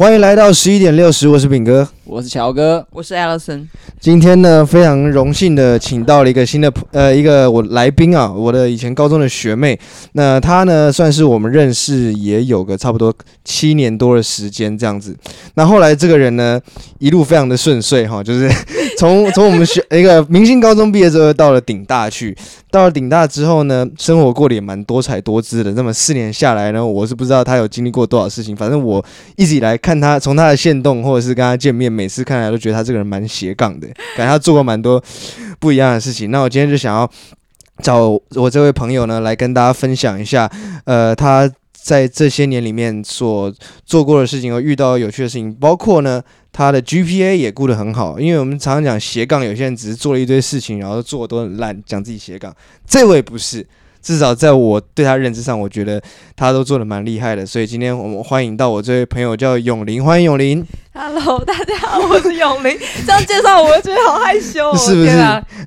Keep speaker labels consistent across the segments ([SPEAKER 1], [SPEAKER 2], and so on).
[SPEAKER 1] 欢迎来到十一点六十，我是饼哥，
[SPEAKER 2] 我是乔哥，
[SPEAKER 3] 我是 Allison。
[SPEAKER 1] 今天呢，非常荣幸的请到了一个新的呃一个我来宾啊，我的以前高中的学妹。那她呢，算是我们认识也有个差不多七年多的时间这样子。那后来这个人呢，一路非常的顺遂哈，就是从 从我们学一个明星高中毕业之后，到了顶大去。到了顶大之后呢，生活过得也蛮多彩多姿的。那么四年下来呢，我是不知道他有经历过多少事情。反正我一直以来看他，从他的线动或者是跟他见面，每次看来都觉得他这个人蛮斜杠的，感觉他做过蛮多不一样的事情。那我今天就想要找我这位朋友呢，来跟大家分享一下，呃，他在这些年里面所做过的事情和遇到有趣的事情，包括呢。他的 GPA 也顾得很好，因为我们常常讲斜杠，有些人只是做了一堆事情，然后做的都很烂，讲自己斜杠。这位不是，至少在我对他认知上，我觉得他都做的蛮厉害的。所以今天我们欢迎到我这位朋友叫永林，欢迎永林。
[SPEAKER 3] Hello，大家好，我是永林。这样介绍我，觉得好害羞哦。
[SPEAKER 1] 是不是？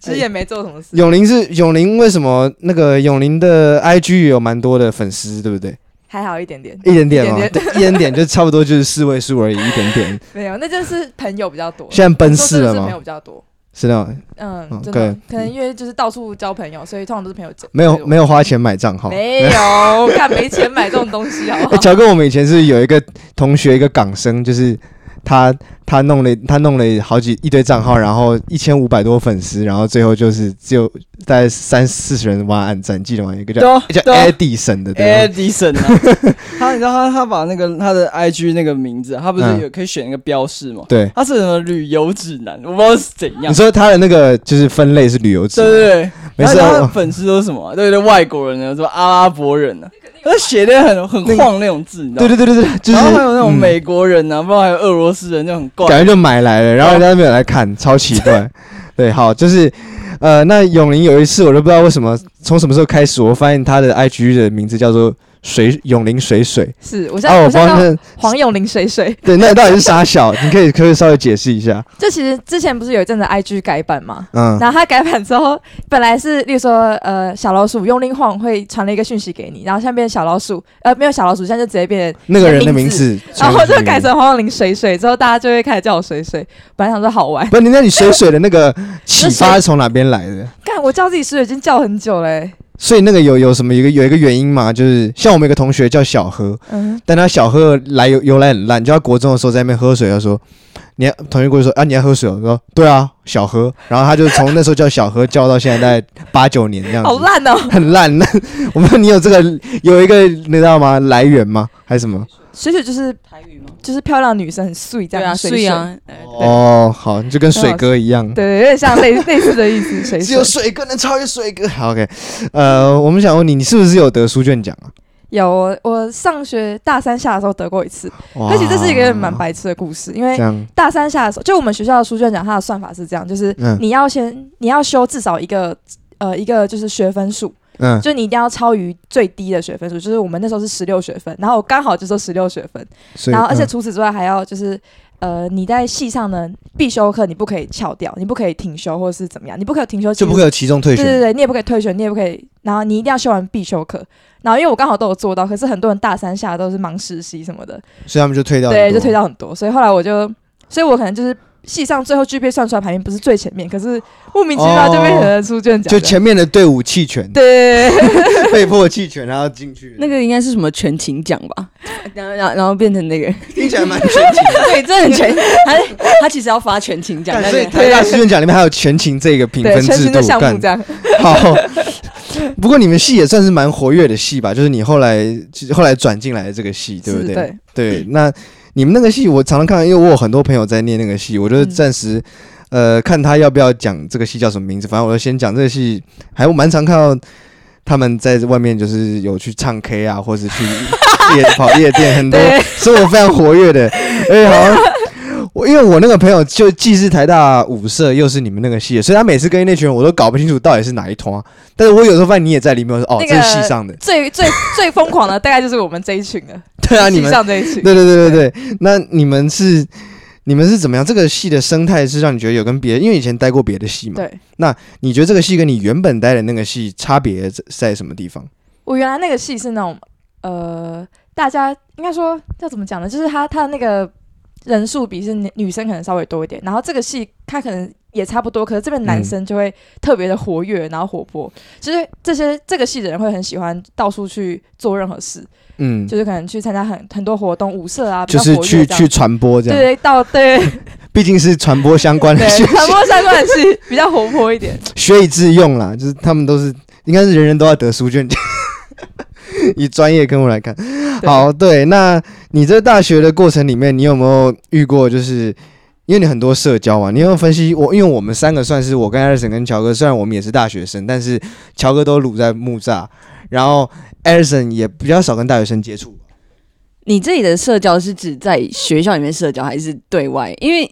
[SPEAKER 3] 其实也没做什么事。
[SPEAKER 1] 永林是永林，为什么那个永林的 IG 有蛮多的粉丝，对不对？
[SPEAKER 3] 还好一点点，
[SPEAKER 1] 一点点嘛，一点点就差不多就是四位数而已，一点点。
[SPEAKER 3] 没有，那就是朋友比较多。
[SPEAKER 1] 现在奔四了吗？
[SPEAKER 3] 朋友比较多，
[SPEAKER 1] 是的。
[SPEAKER 3] 嗯，真的，可能因为就是到处交朋友，所以通常都是朋友。
[SPEAKER 1] 没有，没有花钱买账号。
[SPEAKER 3] 没有，看没钱买这种东西好不好？
[SPEAKER 1] 乔哥，我们以前是有一个同学，一个港生，就是。他他弄了他弄了好几一堆账号，然后一千五百多粉丝，然后最后就是只有大概三四十人帮他按赞，记得吗？一个叫叫 Edison 的
[SPEAKER 2] ，Edison 啊，他你知道他他把那个他的 IG 那个名字，他不是有可以选一个标示吗？
[SPEAKER 1] 对，
[SPEAKER 2] 他是什么旅游指南，我不知道是怎样。
[SPEAKER 1] 你说他的那个就是分类是旅游指南，
[SPEAKER 2] 对对对，
[SPEAKER 1] 没事。
[SPEAKER 2] 他的粉丝都是什么？对对，外国人呢，什么阿拉伯人呢？他写的很很晃那种字，你知道吗？
[SPEAKER 1] 对对对对对，就是、
[SPEAKER 2] 然后还有那种美国人呢、啊，嗯、不知道还有俄罗斯人，就很怪，
[SPEAKER 1] 感觉就买来了，然后人家都没有来看，超奇怪。对，好，就是呃，那永林有一次，我都不知道为什么，从什么时候开始，我发现他的 IG 的名字叫做。水永林水水
[SPEAKER 3] 是，我现在、啊、我帮他黄永林水水，
[SPEAKER 1] 对，那到底是啥小？你可以可以稍微解释一下。
[SPEAKER 3] 就其实之前不是有一阵子 IG 改版嘛，嗯，然后他改版之后，本来是例如说呃小老鼠用力晃会传了一个讯息给你，然后现在变成小老鼠，呃没有小老鼠，现在就直接变成
[SPEAKER 1] 那个人的名字，
[SPEAKER 3] 然后就改成黄永林水水，之后大家就会开始叫我水水。本来想说好玩，
[SPEAKER 1] 不是你那你水水的那个 启发是从哪边来的？
[SPEAKER 3] 干，我叫自己水水已经叫很久嘞、欸。
[SPEAKER 1] 所以那个有有什么一个有一个原因嘛？就是像我们一个同学叫小何，嗯，但他小何来由由来很烂，就他国中的时候在那边喝水，他说，你同学过去说啊，你要喝水？我说对啊，小何，然后他就从那时候叫小何叫到现在大概八九年这样子，
[SPEAKER 3] 好烂哦，很
[SPEAKER 1] 烂。那 我们你有这个有一个你知道吗？来源吗？还是什么？
[SPEAKER 3] 水水就是台语吗？就是漂亮女生很碎这样，对啊，水啊。
[SPEAKER 1] 哦，好，就跟水哥一样，
[SPEAKER 3] 对，有点像类类似的意思。水
[SPEAKER 1] 只有水哥能超越水哥。好，OK，呃，我们想问你，你是不是有得书卷奖啊？
[SPEAKER 3] 有，我上学大三下的时候得过一次。而且这是一个蛮白痴的故事，因为大三下的时候，就我们学校的书卷奖，它的算法是这样，就是你要先你要修至少一个呃一个就是学分数。嗯，就你一定要超于最低的学分数，就是我们那时候是十六学分，然后我刚好就说十六学分，然后而且除此之外还要就是，呃，你在系上呢必修课你不可以翘掉，你不可以停修或者是怎么样，你不可以停修，
[SPEAKER 1] 就不可以有期中退学，
[SPEAKER 3] 对对对，你也不可以退学，你也不可以，然后你一定要修完必修课，然后因为我刚好都有做到，可是很多人大三下都是忙实习什么的，
[SPEAKER 1] 所以他们就退掉，
[SPEAKER 3] 对，就退掉很多，所以后来我就，所以我可能就是。系上最后 GPA 算出来排名不是最前面，可是莫名其妙就变成了书卷奖，
[SPEAKER 1] 就前面的队伍弃权，
[SPEAKER 3] 对，
[SPEAKER 1] 被迫弃权，然后进去。
[SPEAKER 4] 那个应该是什么全勤奖吧？然后然后然后变成那个，
[SPEAKER 1] 听起来蛮全勤的。
[SPEAKER 4] 对，真的很全。他他其实要发全勤奖，
[SPEAKER 1] 所以台大书卷奖里面还有全勤这个评分制度。
[SPEAKER 3] 项目这样。
[SPEAKER 1] 好，不过你们系也算是蛮活跃的系吧？就是你后来后来转进来的这个系，对不对？对，对，那。你们那个戏，我常常看，因为我有很多朋友在念那个戏，我就暂时，呃，看他要不要讲这个戏叫什么名字。反正我就先讲这个戏，还蛮常看到他们在外面就是有去唱 K 啊，或是去夜 跑夜店，很多生活非常活跃的。哎，好。我因为我那个朋友就既是台大舞社，又是你们那个系的，所以他每次跟那群人，我都搞不清楚到底是哪一团。但是我有时候发现你也在里面，我说哦，这是系上的。
[SPEAKER 3] 最最最疯狂的大概就是我们这一群了。
[SPEAKER 1] 对啊，你们
[SPEAKER 3] 系上这一群。
[SPEAKER 1] 对对对对对。那你们是你们是怎么样？这个系的生态是让你觉得有跟别的，因为以前待过别的系嘛。对。那你觉得这个系跟你原本待的那个系差别在什么地方？
[SPEAKER 3] 我原来那个系是那种呃，大家应该说要怎么讲呢？就是他他的那个。人数比是女生可能稍微多一点，然后这个系他可能也差不多，可是这边男生就会特别的活跃，然后活泼，就是这些这个系的人会很喜欢到处去做任何事，嗯，就是可能去参加很很多活动，舞社啊，
[SPEAKER 1] 就是去去传播这样，
[SPEAKER 3] 对对，到对，
[SPEAKER 1] 毕竟是传播相关的系，
[SPEAKER 3] 传播相关的系比较活泼一点，
[SPEAKER 1] 学以致用啦，就是他们都是应该是人人都要得书卷奖。以专业跟我来看，好，对，那你在大学的过程里面，你有没有遇过？就是因为你很多社交嘛，你有没有分析我？因为我们三个算是我跟艾尔森跟乔哥，虽然我们也是大学生，但是乔哥都撸在木栅，然后艾尔森也比较少跟大学生接触。
[SPEAKER 4] 你这里的社交是指在学校里面社交，还是对外？因为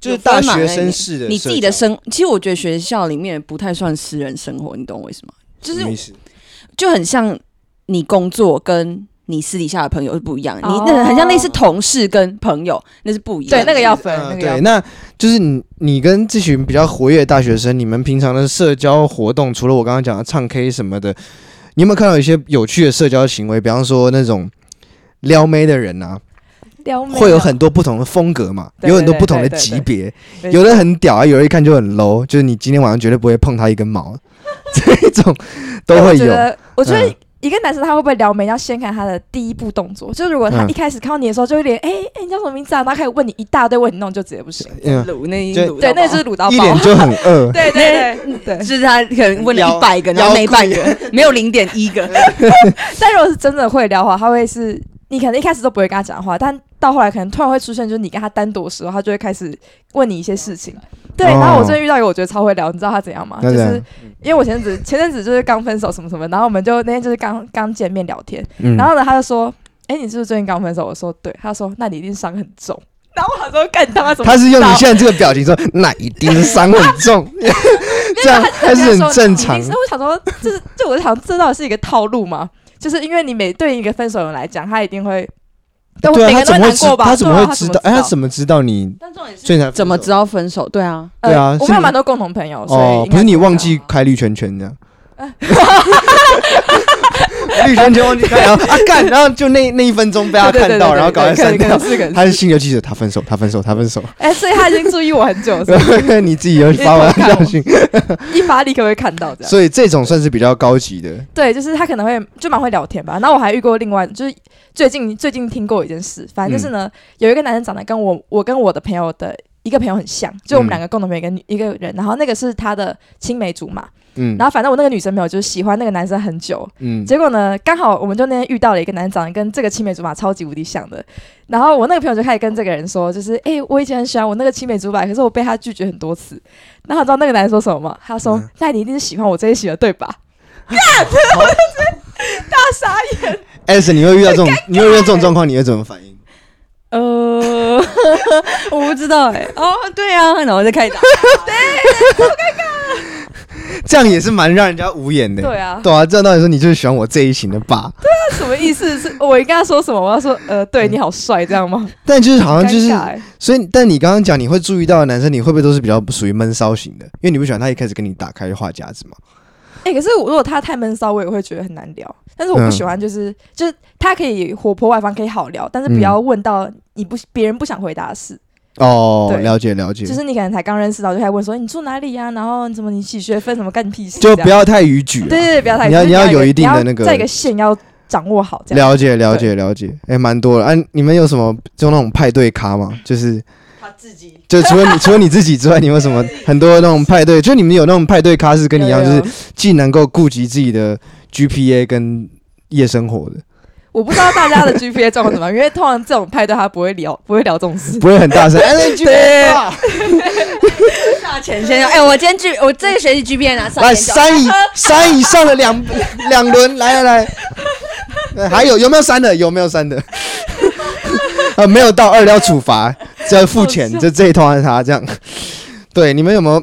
[SPEAKER 1] 就是大学生式的，
[SPEAKER 4] 你自己的生，其实我觉得学校里面不太算私人生活，你懂我意思吗？就是就很像。你工作跟你私底下的朋友是不一样，你那很像类似同事跟朋友，那是不一样。
[SPEAKER 3] 对，那个要分。
[SPEAKER 1] 呃、对，那就是你你跟这群比较活跃的大学生，你们平常的社交活动，除了我刚刚讲的唱 K 什么的，你有没有看到一些有趣的社交行为？比方说那种撩妹的人啊，
[SPEAKER 3] 撩妹
[SPEAKER 1] 会有很多不同的风格嘛，有很多不同的级别，有的很屌啊，有人一看就很 low，就是你今天晚上绝对不会碰他一根毛，这种都会有。
[SPEAKER 3] 我觉得。嗯一个男生他会不会撩妹？要先看他的第一步动作。就如果他一开始看到你的时候，就有点哎哎，你叫什么名字啊？然后开始问你一大堆问题，那种就直接不行。
[SPEAKER 4] 卤那一，
[SPEAKER 3] 对，那就是卤到爆。
[SPEAKER 1] 一脸就很饿。
[SPEAKER 3] 对对对对，
[SPEAKER 4] 就是他可能问了一百个，然后没半个，没有零点一个。
[SPEAKER 3] 但如果是真的会撩的话，他会是你可能一开始都不会跟他讲话，但到后来可能突然会出现，就是你跟他单独的时候，他就会开始问你一些事情。对，然后我最近遇到一个我觉得超会聊，你知道他怎样吗？就是因为我前阵子前阵子就是刚分手什么什么，然后我们就那天就是刚刚见面聊天，然后呢他就说：“哎，你是不是最近刚分手？”我说：“对。”他说：“那你一定伤很重。”然后我说：“干他妈怎么？”
[SPEAKER 1] 他是用你现在这个表情说：“那一定是伤很重。”这样还是很正常。
[SPEAKER 3] 我想说，就是就我就想知道是一个套路吗，就是因为你每对一个分手人来讲，他一定会。
[SPEAKER 1] 对啊，他怎么会知？他怎么会知道？哎，他怎么知道你？最难
[SPEAKER 4] 怎么知道分手？对啊，
[SPEAKER 1] 对啊，
[SPEAKER 3] 我们有蛮多共同朋友，所以
[SPEAKER 1] 不是你忘记开绿圈圈这样。绿圈圈忘记开啊！干，然后就那那一分钟被他看到，然后搞快删掉。他是心有记者，他分手，他分手，他分手。
[SPEAKER 3] 哎，所以他已经注意我很久了。
[SPEAKER 1] 你自己有发完消息，
[SPEAKER 3] 一发立刻会看到这样。
[SPEAKER 1] 所以这种算是比较高级的。
[SPEAKER 3] 对，就是他可能会就蛮会聊天吧。然后我还遇过另外就是。最近最近听过一件事，反正就是呢，嗯、有一个男生长得跟我我跟我的朋友的一个朋友很像，就我们两个共同朋友跟一个人，嗯、然后那个是他的青梅竹马，嗯，然后反正我那个女生朋友就是喜欢那个男生很久，嗯，结果呢，刚好我们就那天遇到了一个男生长得跟这个青梅竹马超级无敌像的，然后我那个朋友就开始跟这个人说，就是哎、欸，我以前很喜欢我那个青梅竹马，可是我被他拒绝很多次，然后你知道那个男人说什么吗？他说：“嗯、那你一定是喜欢我这一型的，对吧？”干，我就是大傻眼。
[SPEAKER 1] 艾森，你会遇到这种，你会遇到这种状况，你会怎么反应？
[SPEAKER 4] 呃，我不知道哎、欸。哦，对啊，然后再开打。
[SPEAKER 3] 对，好尴尬。
[SPEAKER 1] 这样也是蛮让人家无言的。
[SPEAKER 3] 对啊，
[SPEAKER 1] 对啊，这样到底说你就是喜欢我这一型的吧？
[SPEAKER 3] 对啊，什么意思？是我应该要说什么？我要说呃，对你好帅，这样吗？
[SPEAKER 1] 但就是好像就是，所以，但你刚刚讲你会注意到的男生，你会不会都是比较属于闷骚型的？因为你不喜欢他一开始跟你打开话匣子嘛。
[SPEAKER 3] 哎、欸，可是如果他太闷骚，我也会觉得很难聊。但是我不喜欢，就是、嗯、就是他可以活泼外放，可以好聊，但是不要问到你不别人不想回答的事。
[SPEAKER 1] 哦，了解了解。
[SPEAKER 3] 就是你可能才刚认识到，就开始问说你住哪里呀、啊？然后怎么你起学分什么干屁事？
[SPEAKER 1] 就不要太逾矩。
[SPEAKER 3] 对对对，不要太。
[SPEAKER 1] 你要你要有一定的那个，
[SPEAKER 3] 在一个线要掌握好。这样
[SPEAKER 1] 了解了解了解。哎，蛮多的。哎、啊，你们有什么就那种派对咖吗？就是他。
[SPEAKER 4] 自己
[SPEAKER 1] 就除了你除了你自己之外，你有什么 很多那种派对？就你们有那种派对咖是跟你一样，就是既能够顾及自己的 GPA 跟夜生活的。
[SPEAKER 3] 我不知道大家的 GPA 状况怎么样，因为通常这种派对他不会聊，不会聊这种事，
[SPEAKER 1] 不会很大声。
[SPEAKER 4] 哎，对，大前先生，哎，我今天 G，我这个学期 GPA 拿三，
[SPEAKER 1] 来三以 三以上的两两轮，来来来，还有有没有三的？有没有三的？呃，没有到二要处罚，只要付钱，就这一套是他这样。对，你们有没有？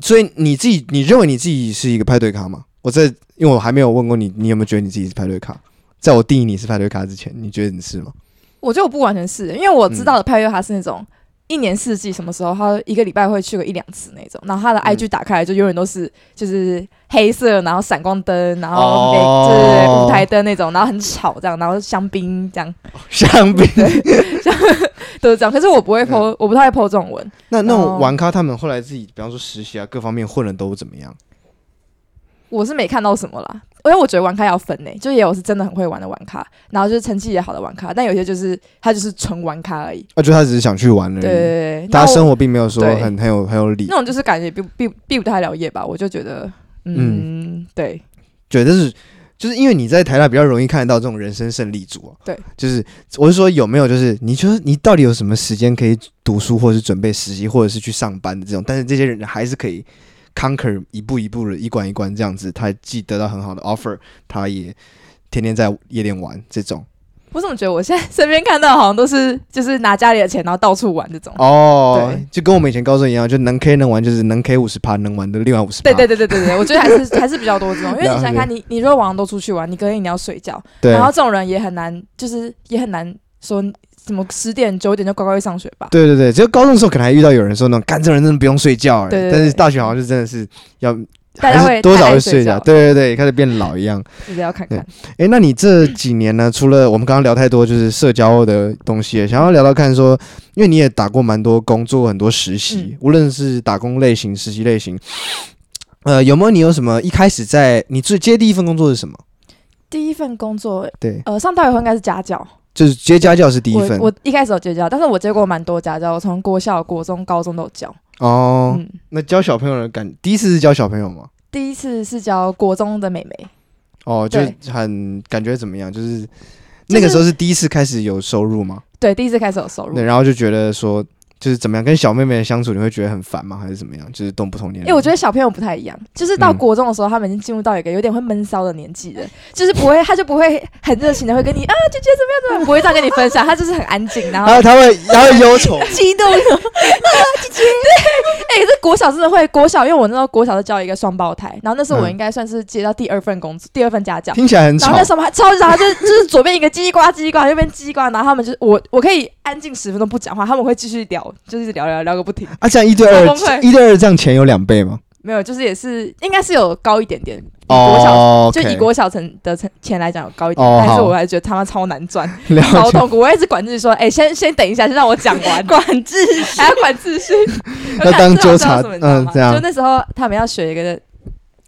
[SPEAKER 1] 所以你自己，你认为你自己是一个派对咖吗？我这，因为我还没有问过你，你有没有觉得你自己是派对咖？在我定义你是派对咖之前，你觉得你是吗？
[SPEAKER 3] 我觉得我不完全是，因为我知道的派对咖是那种。嗯一年四季什么时候，他一个礼拜会去个一两次那种，然后他的 IG 打开来就永远都是就是黑色，然后闪光灯，然后就是舞台灯那种，然后很吵这样，然后香槟这样，
[SPEAKER 1] 香槟，
[SPEAKER 3] 都是这样。可是我不会 po，我不太会 po 这种文。
[SPEAKER 1] 那那种玩咖他们后来自己，比方说实习啊，各方面混的都怎么样？
[SPEAKER 3] 我是没看到什么啦，因为我觉得玩咖要分呢、欸，就也有是真的很会玩的玩咖，然后就是成绩也好的玩咖，但有些就是他就是纯玩咖而已。
[SPEAKER 1] 啊，就他只是想去玩而已。对对对，他生活并没有说很很有很有理。
[SPEAKER 3] 那种就是感觉毕毕毕不太了业吧，我就觉得，嗯，嗯对，
[SPEAKER 1] 觉得是就是因为你在台大比较容易看得到这种人生胜利组啊。
[SPEAKER 3] 对，
[SPEAKER 1] 就是我是说有没有就是你觉得你到底有什么时间可以读书，或者是准备实习，或者是去上班的这种，但是这些人还是可以。Conquer 一步一步的，一关一关这样子，他既得到很好的 offer，他也天天在夜店玩这种。
[SPEAKER 3] 我怎么觉得我现在身边看到好像都是就是拿家里的钱然后到处玩这种？
[SPEAKER 1] 哦，对，就跟我们以前高中一样，就能 K 能玩就是能 K 五十趴，能玩的另外五十趴。
[SPEAKER 3] 对对对对对对，我觉得还是还是比较多这种，因为 你想想看，你你如果晚上都出去玩，你隔天你要睡觉，然后这种人也很难，就是也很难说。什么十点九点就乖乖去上学吧？
[SPEAKER 1] 对对对，只有高中的时候可能还遇到有人说那种干这人真的不用睡觉，对，但是大学好像就真的是要
[SPEAKER 3] 大家会
[SPEAKER 1] 多少会睡觉，对对对，开始变老一样。
[SPEAKER 3] 是要看看。
[SPEAKER 1] 哎，那你这几年呢？除了我们刚刚聊太多就是社交的东西，想要聊聊看说，因为你也打过蛮多工作，很多实习，嗯、无论是打工类型、实习类型，呃，有没有你有什么一开始在你最接第一份工作是什么？
[SPEAKER 3] 第一份工作，
[SPEAKER 1] 对，
[SPEAKER 3] 呃，上大学后应该是家教。
[SPEAKER 1] 就是接家教是第一份，
[SPEAKER 3] 我，我一开始有接教，但是我接过蛮多家教，我从国小、国中、高中都有教。
[SPEAKER 1] 哦，嗯、那教小朋友的感，第一次是教小朋友吗？
[SPEAKER 3] 第一次是教国中的妹妹。
[SPEAKER 1] 哦，就很感觉怎么样？就是那个时候是第一次开始有收入吗？
[SPEAKER 3] 对，第一次开始有收入。
[SPEAKER 1] 对，然后就觉得说。就是怎么样跟小妹妹相处，你会觉得很烦吗？还是怎么样？就是动不同年龄。因为
[SPEAKER 3] 我觉得小朋友不太一样，就是到国中的时候，他们已经进入到一个有点会闷骚的年纪了，就是不会，他就不会很热情的会跟你啊姐姐怎么样怎么样，不会这样跟你分享，他就是很安静，然后 他会
[SPEAKER 1] 他会忧愁、
[SPEAKER 3] 激动的 姐姐。对，哎，这国小真的会国小，因为我那时候国小是教一个双胞胎，然后那时候我应该算是接到第二份工作，第二份家教，
[SPEAKER 1] 听起来很吵。
[SPEAKER 3] 然后那时候还超级吵，就是就是左边一个叽呱叽呱，右边叽呱，然后他们就是我我可以安静十分钟不讲话，他们会继续聊，就一直聊聊聊。个不停
[SPEAKER 1] 啊！这样一对二，一对二这样钱有两倍吗？
[SPEAKER 3] 没有，就是也是应该是有高一点点。国小就以国小成的成钱来讲有高一点，但是我还觉得他妈超难赚，超痛苦。我一直管自己说：“哎，先先等一下，先让我讲完。”管秩序还要管秩序，
[SPEAKER 1] 要当纠察。嗯，这样。
[SPEAKER 3] 就那时候他们要学一个，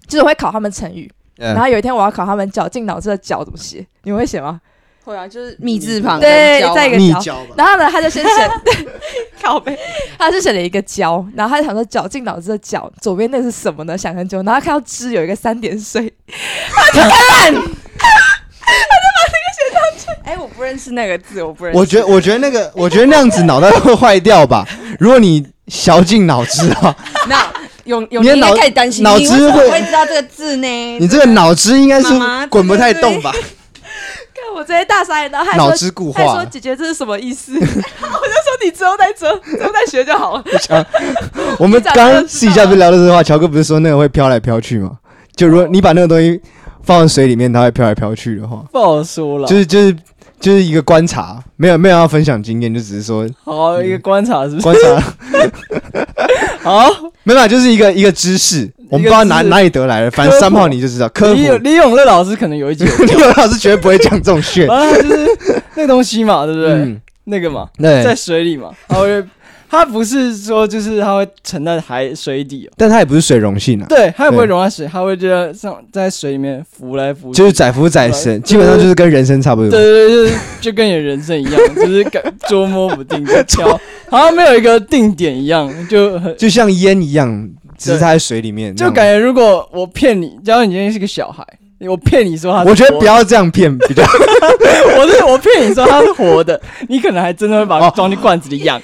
[SPEAKER 3] 就是我会考他们成语。然后有一天我要考他们绞尽脑汁的“绞”怎么写，你们会写吗？
[SPEAKER 4] 会啊，就是“密”字旁，
[SPEAKER 3] 对，再一个“胶”。然后呢，他就先写 靠背，他就写了一个“胶”，然后他就想说“绞尽脑汁的绞”，左边那是什么呢？想很久，然后他看到“之”有一个三点水，他就看，他就把那个写上去。
[SPEAKER 4] 哎，我不认识那个字，我不认识。
[SPEAKER 1] 我觉得，我觉得那个，我觉得那样子脑袋会坏掉吧？如果你绞尽脑汁啊，
[SPEAKER 4] 那永永应该开始担心，
[SPEAKER 1] 脑汁会
[SPEAKER 4] 会知道这个字呢？
[SPEAKER 1] 你这个脑汁应该是滚不太动吧？
[SPEAKER 3] 我直接大傻眼，然后还说，还说姐姐这是什么意思？我就说你之后再折，之后再学就好了。
[SPEAKER 1] 我们刚刚私底下不是聊的这个话，乔哥不是说那个会飘来飘去吗？就如果你把那个东西放在水里面，它会飘来飘去的话，
[SPEAKER 2] 不好说了。
[SPEAKER 1] 就是就是就是一个观察，没有没有要分享经验，就只是说
[SPEAKER 2] 好一个观察，是不是？
[SPEAKER 1] 观察。好，没办法，就是一个一个知识。我们不知道哪哪里得来的，反正三炮你就知道。科普
[SPEAKER 2] 李李永乐老师可能有一集，
[SPEAKER 1] 李永乐老师绝对不会讲这种炫。
[SPEAKER 2] 反 正就是那个东西嘛，对不对？那个嘛，在水里嘛，他会，他不是说就是他会沉在海水底，
[SPEAKER 1] 但他也不是水溶性啊。
[SPEAKER 2] 对，他也不会溶在水，他会就在上在水里面浮来浮去，
[SPEAKER 1] 就是载浮载沉，基本上就是跟人生差不多。
[SPEAKER 2] 对对对，就是就跟你的人生一样，就是感捉摸不定，就好像没有一个定点一样，就
[SPEAKER 1] 就像烟一样。只是他在水里面，
[SPEAKER 2] 就感觉如果我骗你，假如你今天是个小孩，我骗你说他，
[SPEAKER 1] 我觉得不要这样骗比较。
[SPEAKER 2] 我是我骗你说他是活的，你可能还真的会把它装进罐子里养。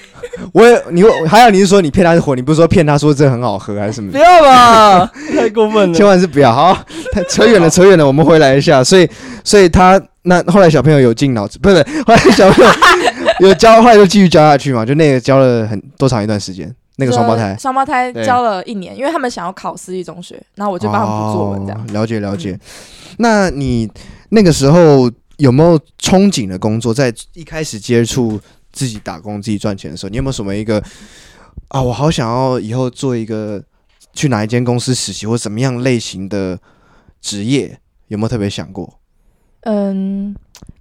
[SPEAKER 1] 我也你还有你是说你骗他是活，你不是说骗他说这很好喝还是什么？
[SPEAKER 2] 不要吧，太过分了，
[SPEAKER 1] 千万是不要。好，太扯远了，扯远了，我们回来一下。所以，所以他那后来小朋友有进脑子，不是后来小朋友有教，后来就继续教下去嘛，就那个教了很多长一段时间。那个双胞胎，
[SPEAKER 3] 双胞胎教了一年，因为他们想要考私立中学，然后我就帮他们补作文，这样。
[SPEAKER 1] 了解了解。那你那个时候有没有憧憬的工作？在一开始接触自己打工、自己赚钱的时候，你有没有什么一个啊？我好想要以后做一个去哪一间公司实习，或什么样类型的职业？有没有特别想过？
[SPEAKER 3] 嗯，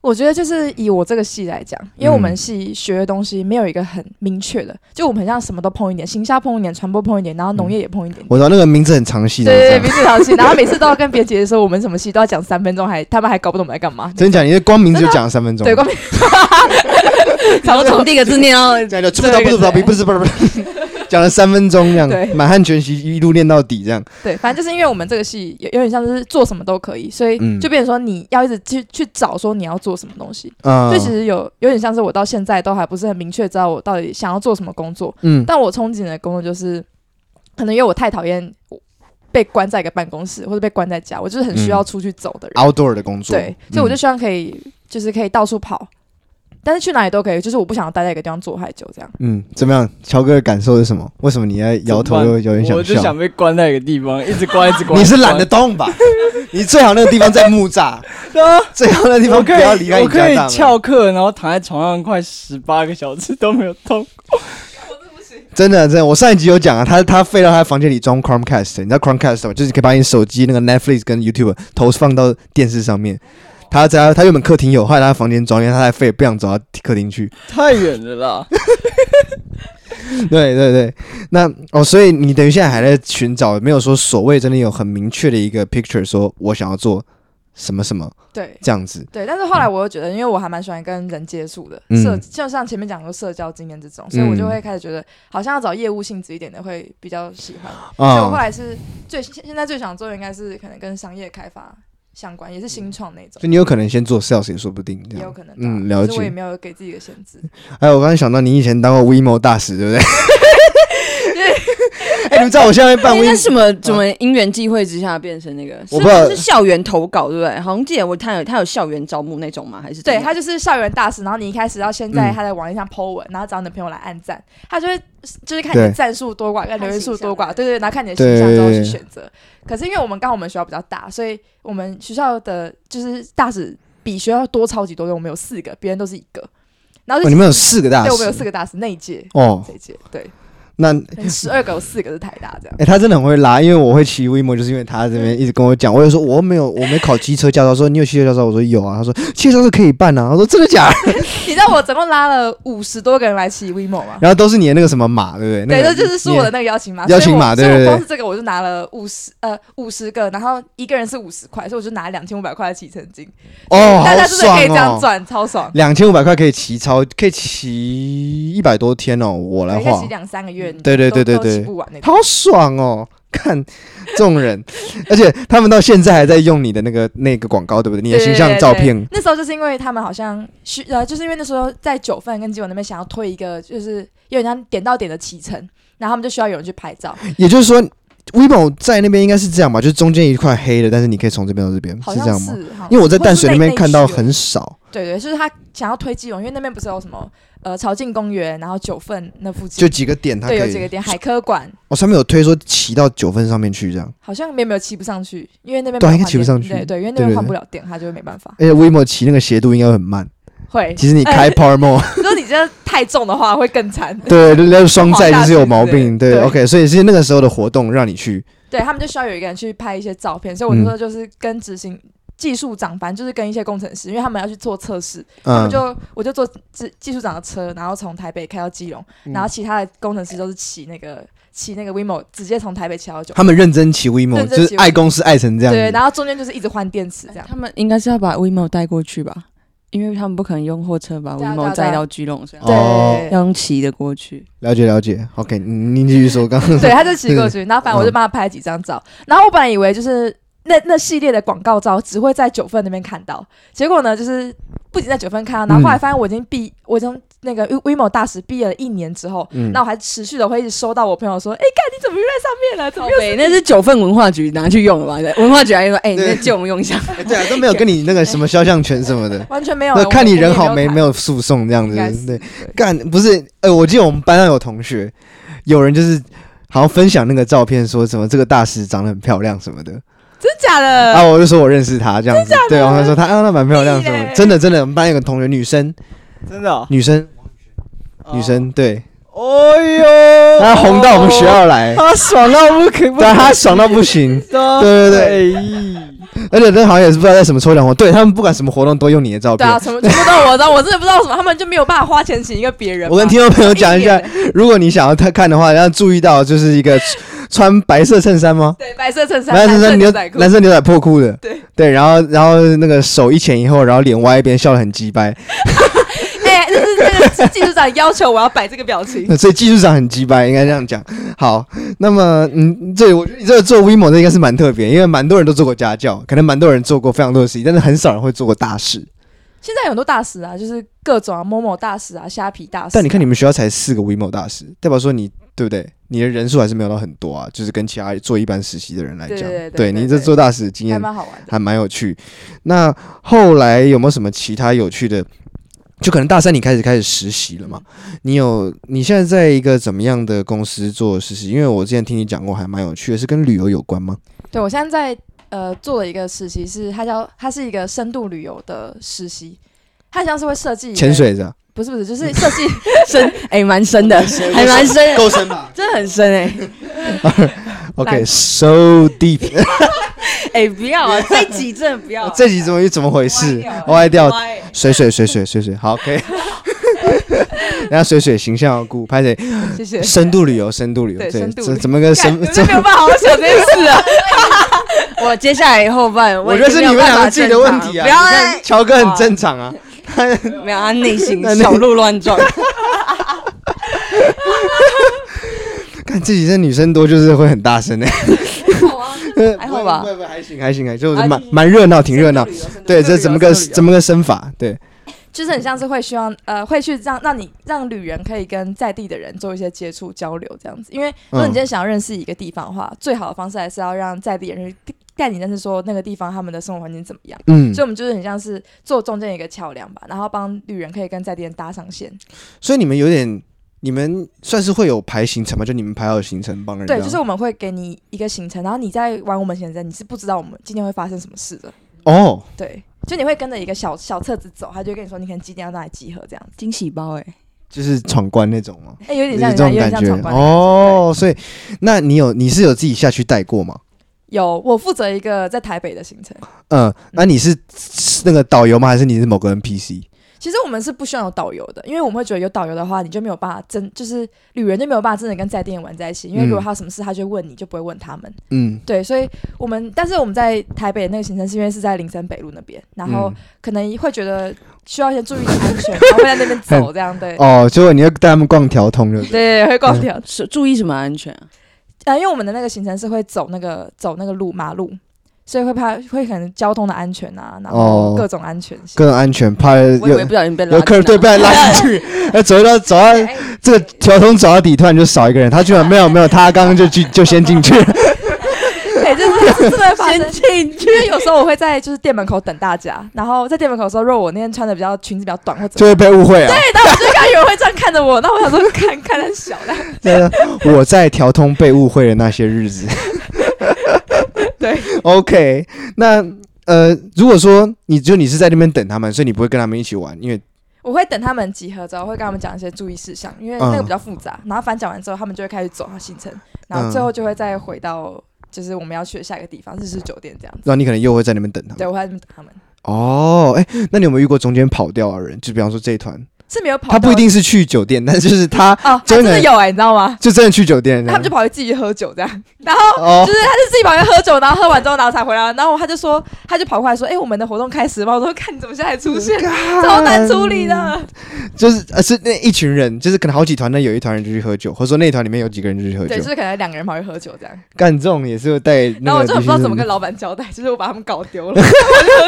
[SPEAKER 3] 我觉得就是以我这个系来讲，因为我们系学的东西没有一个很明确的，就我们很像什么都碰一点，行销碰一点，传播碰一点，然后农业也碰一点。
[SPEAKER 1] 我知道那个名字很长系的，
[SPEAKER 3] 对对，名字长系，然后每次都要跟别人解释说我们什么系都要讲三分钟，还他们还搞不懂我们在干嘛。
[SPEAKER 1] 真的假？你的光名字就讲了三分钟？
[SPEAKER 3] 对，光名。
[SPEAKER 4] 然后从第一个字念到，
[SPEAKER 1] 讲的出不着不不不不是不是不是。讲了三分钟这样，满汉全席一路练到底这样。
[SPEAKER 3] 对，反正就是因为我们这个戏有有点像是做什么都可以，所以就变成说你要一直去去找说你要做什么东西。嗯，所以其实有有点像是我到现在都还不是很明确知道我到底想要做什么工作。嗯，但我憧憬的工作就是，可能因为我太讨厌被关在一个办公室或者被关在家，我就是很需要出去走的人。
[SPEAKER 1] Outdoor 的工作。
[SPEAKER 3] 对，所以我就希望可以就是可以到处跑。但是去哪里都可以，就是我不想要待在一个地方坐太久，这样。
[SPEAKER 1] 嗯，怎么样？乔哥的感受是什么？为什么你在摇头又有点想笑？
[SPEAKER 2] 我就想被关在一个地方，一直关，一直关。
[SPEAKER 1] 你是懒得动吧？你最好那个地方在木栅，最好那个地方不要离开你家。
[SPEAKER 2] 我可以翘课，然后躺在床上快十八个小时都没有动。
[SPEAKER 1] 真的，真的，我上一集有讲啊，他他废到他房间里装 Chromecast，你知道 Chromecast 吗？就是可以把你手机那个 Netflix 跟 YouTube 投放到电视上面。他在他原本客厅有，后来他房间装，因为他太废，不想走到客厅去。
[SPEAKER 2] 太远了啦。
[SPEAKER 1] 对对对，那哦，所以你等于现在还在寻找，没有说所谓真的有很明确的一个 picture，说我想要做什么什么。对，这样子。
[SPEAKER 3] 对，但是后来我又觉得，因为我还蛮喜欢跟人接触的，社、嗯、就像前面讲的社交经验这种，所以我就会开始觉得，好像要找业务性质一点的会比较喜欢。嗯、所以我后来是最现在最想做的应该是可能跟商业开发。相关也是新创那种，
[SPEAKER 1] 就你有可能先做 sales 也说不定，
[SPEAKER 3] 也有可能，
[SPEAKER 1] 嗯，了解。
[SPEAKER 3] 我也没有给自己的限制。
[SPEAKER 1] 哎，我刚才想到你以前当过 WeMo 大使，对不对？哎，你们知道我现在办 WeMo
[SPEAKER 4] 什么？怎么因缘际会之下变成那个？
[SPEAKER 1] 我不知道
[SPEAKER 4] 是校园投稿，对不对？好像记得我他有他有校园招募那种吗？还是
[SPEAKER 3] 对他就是校园大使，然后你一开始要先在他的网页上 po 文，然后找你的朋友来按赞，他就会就是看你的赞数多寡，看留言数多寡，对对，然后看你的形象之后去选择。可是因为我们刚好我们学校比较大，所以我们学校的就是大使比学校多超级多，我们有四个，别人都是一个。然后就、
[SPEAKER 1] 哦、你们有四个大使，
[SPEAKER 3] 对，我们有四个大使那一届哦，这一届对。那十二个有四个是台大这样。
[SPEAKER 1] 哎，他真的很会拉，因为我会骑 WeMo，就是因为他这边一直跟我讲。我就说我没有，我没考机车驾照。说你有汽车驾照？我说有啊。他说汽车是可以办啊。他说真的假的？
[SPEAKER 3] 你知道我总共拉了五十多个人来骑 WeMo 吗？
[SPEAKER 1] 然后都是你的那个什么码，对不对？
[SPEAKER 3] 对，这就是是我的那个邀请码。
[SPEAKER 1] 邀请码，对对对。
[SPEAKER 3] 光是这个我就拿了五十呃五十个，然后一个人是五十块，所以我就拿了两千五百块的骑乘金。
[SPEAKER 1] 哦，
[SPEAKER 3] 大家真的可以这样赚，超爽。
[SPEAKER 1] 两千五百块可以骑超，可以骑一百多天哦。我来画，
[SPEAKER 3] 骑两三个月。
[SPEAKER 1] 对对对对。对，好爽哦！看这种人，而且他们到现在还在用你的那个那个广告，对不对？你的形象照片。
[SPEAKER 3] 那时候就是因为他们好像需呃，就是因为那时候在九份跟基隆那边想要推一个，就是有点像点到点的启程，然后他们就需要有人去拍照。
[SPEAKER 1] 也就是说，WeMo 在那边应该是这样吧？就是中间一块黑的，但是你可以从这边到这边，是这样吗？因为我在淡水那边看到很少。对
[SPEAKER 3] 对，就是他想要推基隆，因为那边不是有什么。呃，朝境公园，然后九份那附近
[SPEAKER 1] 就几个点，它对
[SPEAKER 3] 有几个点，海科馆。
[SPEAKER 1] 哦，上面有推说骑到九份上面去这样。
[SPEAKER 3] 好像没有没有骑不上去，因为那边
[SPEAKER 1] 对应该骑不上去。
[SPEAKER 3] 对对，因为那边换不了电，他就会没办法。
[SPEAKER 1] 而且 WeMo 骑那个斜度应该会很慢。
[SPEAKER 3] 会。
[SPEAKER 1] 其实你开 Power Mode，
[SPEAKER 3] 如果你真的太重的话会更惨。
[SPEAKER 1] 对，那 双载就是有毛病。对，OK，所以是那个时候的活动让你去。
[SPEAKER 3] 对他们就需要有一个人去拍一些照片，所以我就说就是跟执行。技术长，反正就是跟一些工程师，因为他们要去做测试，他们就我就坐技技术长的车，然后从台北开到基隆，然后其他的工程师都是骑那个骑那个 WeMo，直接从台北骑到九。
[SPEAKER 1] 他们认真骑 WeMo，就是爱公司爱成这样。
[SPEAKER 3] 对，然后中间就是一直换电池这样。
[SPEAKER 4] 他们应该是要把 WeMo 带过去吧？因为他们不可能用货车把 WeMo 载到基隆，对，要用骑的过去。
[SPEAKER 1] 了解了解，OK，您继续说刚刚。
[SPEAKER 3] 对，他就骑过去，然后反正我就帮他拍几张照，然后我本来以为就是。那那系列的广告照只会在九份那边看到，结果呢，就是不仅在九份看啊，然后后来发现我已经毕，嗯、我从那个 WeMo 大使毕业了一年之后，那、嗯、我还持续的会一直收到我朋友说，哎、欸，干你怎么又在上面了？怎么又是？
[SPEAKER 4] 那是九份文化局拿去用了吧？文化局还说，哎、你再借我们用一下。
[SPEAKER 1] 对啊，都没有跟你那个什么肖像权什么的，
[SPEAKER 3] 完全没有。
[SPEAKER 1] 看你人好没没有诉讼这样子，对，干不是，呃，我记得我们班上有同学，有人就是好像分享那个照片，说什么这个大使长得很漂亮什么的。
[SPEAKER 3] 真的假的？
[SPEAKER 1] 啊，我就说我认识她这样子，对，然后他说她啊，那蛮漂亮什么，真的真的，我们班有个同学女生，
[SPEAKER 2] 真的？
[SPEAKER 1] 女生，女生对，
[SPEAKER 2] 哎呦，
[SPEAKER 1] 她红到我们学校来，
[SPEAKER 2] 她爽到不可，对，
[SPEAKER 1] 她爽到不行，对对对，而且那好像也是不知道在什么抽奖活动，对他们不管什么活动都用你的照片。
[SPEAKER 3] 对啊，什么全部都我的，我真的不知道什么，他们就没有办法花钱请一个别人。
[SPEAKER 1] 我跟听众朋友讲一下，如果你想要他看的话，要注意到就是一个穿白色衬衫吗？
[SPEAKER 3] 对，白色衬衫，
[SPEAKER 1] 白色衬衫牛仔裤，蓝色牛仔破裤的。
[SPEAKER 3] 对
[SPEAKER 1] 对，然后然后那个手一前一后，然后脸歪一边，笑得很鸡掰。
[SPEAKER 3] 技术长要求我要摆这个表情，
[SPEAKER 1] 所以技术长很鸡掰，应该这样讲。好，那么嗯，对，我觉得你这个做 WeMo 的应该是蛮特别，因为蛮多人都做过家教，可能蛮多人做过非常多的事情，但是很少人会做过大事。
[SPEAKER 3] 现在有很多大使啊，就是各种啊，某某大使啊，虾皮大使啊。
[SPEAKER 1] 但你看你们学校才四个 WeMo 大使，代表说你对不对？你的人数还是没有到很多啊，就是跟其他做一般实习的人来讲，对，对你这做大使经验还蛮好玩，还蛮有趣。那后来有没有什么其他有趣的？就可能大三你开始开始实习了嘛？你有你现在在一个怎么样的公司做实习？因为我之前听你讲过，还蛮有趣的，是跟旅游有关吗？
[SPEAKER 3] 对，我现在在呃做了一个实习，是它叫它是一个深度旅游的实习，它像是会设计
[SPEAKER 1] 潜水的，
[SPEAKER 3] 不是不是，就是 设计
[SPEAKER 4] 深哎蛮深的，还蛮深，
[SPEAKER 1] 够深吧？
[SPEAKER 4] 真的很深哎。
[SPEAKER 1] OK，so deep。
[SPEAKER 4] 哎、欸，不要啊！这集真的不要。
[SPEAKER 1] 这集怎么怎么回事？歪掉，水水水水水水，好，可以。人家水水形象要顾，拍谁？谢谢。深度旅游，深度旅游，对，怎怎么个深？
[SPEAKER 3] 真没有办法好好想这件事啊！
[SPEAKER 4] 我接下来以后办，
[SPEAKER 1] 我觉得是你们两个自己的问题啊。不要，乔哥很正常啊。
[SPEAKER 4] 没有，他内心小鹿乱撞。
[SPEAKER 1] 看自己这女生多，就是会很大声的。
[SPEAKER 3] 还好吧，
[SPEAKER 1] 不不会还行还行还就是蛮蛮热闹，挺热闹。对，这怎么个怎么个生法？对，
[SPEAKER 3] 就是很像是会希望呃，会去让让你让旅人可以跟在地的人做一些接触交流这样子。因为如果你今天想要认识一个地方的话，最好的方式还是要让在地人带你认识说那个地方他们的生活环境怎么样。嗯，所以我们就是很像是做中间一个桥梁吧，然后帮旅人可以跟在地人搭上线。
[SPEAKER 1] 所以你们有点。你们算是会有排行程吗？就你们排好行程帮人？
[SPEAKER 3] 对，就是我们会给你一个行程，然后你在玩我们行程，你是不知道我们今天会发生什么事的。
[SPEAKER 1] 哦，
[SPEAKER 3] 对，就你会跟着一个小小册子走，他就会跟你说你可能几点要到哪里集合这样子。
[SPEAKER 4] 惊喜包哎、欸，
[SPEAKER 1] 就是闯关那种吗？
[SPEAKER 3] 哎、欸，有点像这种感觉
[SPEAKER 1] 哦。所以，那你有你是有自己下去带过吗？
[SPEAKER 3] 有，我负责一个在台北的行程。
[SPEAKER 1] 嗯，那你是那个导游吗？还是你是某个 NPC？
[SPEAKER 3] 其实我们是不需要有导游的，因为我们会觉得有导游的话，你就没有办法真就是旅人就没有办法真的跟在地人玩在一起。因为如果他有什么事，他就问你，就不会问他们。嗯，对，所以我们但是我们在台北的那个行程是因为是在林森北路那边，然后可能会觉得需要一些注意的安全，然后会在那边走这样。对
[SPEAKER 1] 哦，就你要带他们逛条通就对，
[SPEAKER 3] 对，会逛条，
[SPEAKER 4] 是注意什么安全啊？
[SPEAKER 3] 啊，因为我们的那个行程是会走那个走那个路马路。所以会怕会可能交通的安全啊，然后各种安全性，
[SPEAKER 1] 各种安全怕有
[SPEAKER 4] 我以为不小心被拉
[SPEAKER 1] 有客人对被拉进去，那 走到走到这个条通走到底，突然就少一个人，他居然没有没有，他刚刚就进就先进去了。
[SPEAKER 3] 哎，就是真的会发生进去，因为有时候我会在就是店门口等大家，然后在店门口的时候，如果我那天穿的比较裙子比较短或者
[SPEAKER 1] 就会被误会啊。
[SPEAKER 3] 对，然后我就看有人会这样看着我，那我想说看看很小的。
[SPEAKER 1] 对，我在调通被误会的那些日子。
[SPEAKER 3] 对，
[SPEAKER 1] OK，那呃，如果说你就你是在那边等他们，所以你不会跟他们一起玩，因为
[SPEAKER 3] 我会等他们集合之后，会跟他们讲一些注意事项，因为那个比较复杂。嗯、然后反正讲完之后，他们就会开始走行程，然后最后就会再回到就是我们要去的下一个地方，日式酒店这样子。
[SPEAKER 1] 那你可能又会在那边等他们，
[SPEAKER 3] 对，我会在那边等他们。
[SPEAKER 1] 哦，哎、欸，那你有没有遇过中间跑掉的人？就比方说这一团。
[SPEAKER 3] 是没有跑，
[SPEAKER 1] 他不一定是去酒店，但就是他
[SPEAKER 3] 哦，真的有哎，你知道吗？
[SPEAKER 1] 就真的去酒店，
[SPEAKER 3] 他们就跑去自己喝酒这样，然后就是他就自己跑去喝酒，然后喝完之后然后才回来，然后他就说，他就跑过来说，哎，我们的活动开始了吗？我说看你怎么现在出现，超难处理的。
[SPEAKER 1] 就是呃是那一群人，就是可能好几团，那有一团人就去喝酒，或者说那一团里面有几个人就去喝酒，
[SPEAKER 3] 对，就是可能两个人跑去喝酒这样。
[SPEAKER 1] 干这种也是会带，
[SPEAKER 3] 然后我就不知道怎么跟老板交代，就是我把他们搞丢了，喝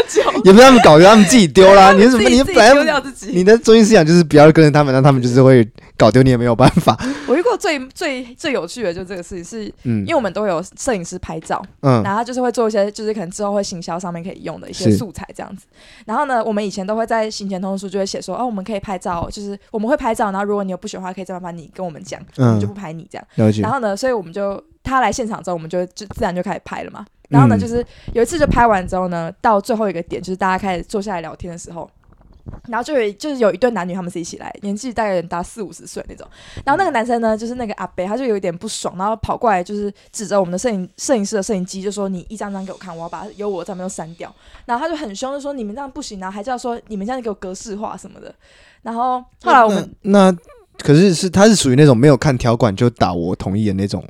[SPEAKER 3] 酒
[SPEAKER 1] 也不是他们搞丢，他们自己丢啦。你是什么？你本来你的中心思想就是不要跟着他们。那他们就是会搞丢你，也没有办法。
[SPEAKER 3] 我遇过最最最有趣的，就是这个事情，是因为我们都有摄影师拍照，嗯，然后他就是会做一些，就是可能之后会行销上面可以用的一些素材这样子。然后呢，我们以前都会在行前通知书就会写说，哦，我们可以拍照，就是我们会拍照，然后如果你有不喜欢的话，可以再麻烦你跟我们讲，我们就不拍你这样。然后呢，所以我们就他来现场之后，我们就就自然就开始拍了嘛。然后呢，就是有一次就拍完之后呢，到最后一个点，就是大家开始坐下来聊天的时候。然后就有就是有一对男女，他们是一起来，年纪大概达四五十岁那种。然后那个男生呢，就是那个阿伯，他就有一点不爽，然后跑过来就是指着我们的摄影摄影师的摄影机，就说：“你一张张给我看，我要把有我的照片都删掉。”然后他就很凶，就说：“你们这样不行，然后还叫说你们这样给我格式化什么的。”然后后来我们，
[SPEAKER 1] 那可是是他是属于那种没有看条款就打我同意的那种。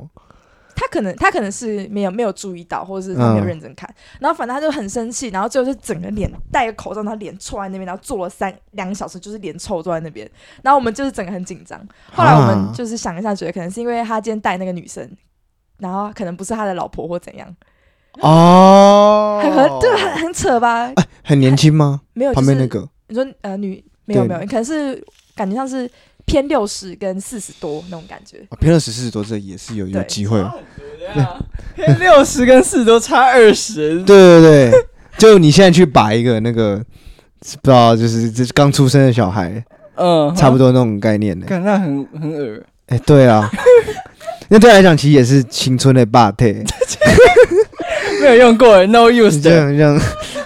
[SPEAKER 3] 他可能他可能是没有没有注意到，或者是他没有认真看，嗯、然后反正他就很生气，然后最后就整个脸戴个口罩，他脸臭在那边，然后坐了三两个小时，就是脸臭坐在那边，然后我们就是整个很紧张。后来我们就是想一下，觉得可能是因为他今天带那个女生，然后可能不是他的老婆或怎样。哦，很很对，很很扯吧？
[SPEAKER 1] 欸、很年轻吗？
[SPEAKER 3] 没有，
[SPEAKER 1] 旁边那个
[SPEAKER 3] 你说呃女没有没有，可能是感觉像是。偏六十跟四十多那种感觉，
[SPEAKER 1] 啊、偏六十四十多这也是有有机会。
[SPEAKER 2] 偏六十跟四十多差二十，
[SPEAKER 1] 对对对，就你现在去把一个那个不知道就是这刚出生的小孩，嗯，差不多那种概念的，
[SPEAKER 2] 感觉很很恶。
[SPEAKER 1] 哎、欸，对啊，那对来讲其实也是青春的霸体，
[SPEAKER 2] 没有用过，no use，
[SPEAKER 1] 这样这样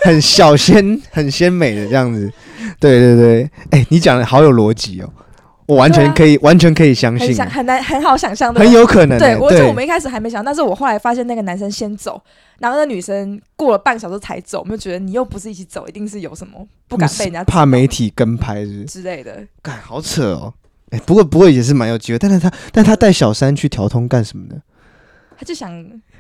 [SPEAKER 1] 很小鲜很鲜美的这样子，对对对，哎、欸，你讲的好有逻辑哦。我完全可以，啊、完全可以相信，
[SPEAKER 3] 很，很难，很好想象的，
[SPEAKER 1] 很有可能。
[SPEAKER 3] 对，我就我们一开始还没想，但是我后来发现那个男生先走，然后那女生过了半小时才走，我们就觉得你又不是一起走，一定是有什么不敢被人家
[SPEAKER 1] 怕媒体跟拍是是
[SPEAKER 3] 之类的。
[SPEAKER 1] 干，好扯哦！哎、欸，不过不过也是蛮有机会，但是他但他带小三去调通干什么呢？
[SPEAKER 3] 他就想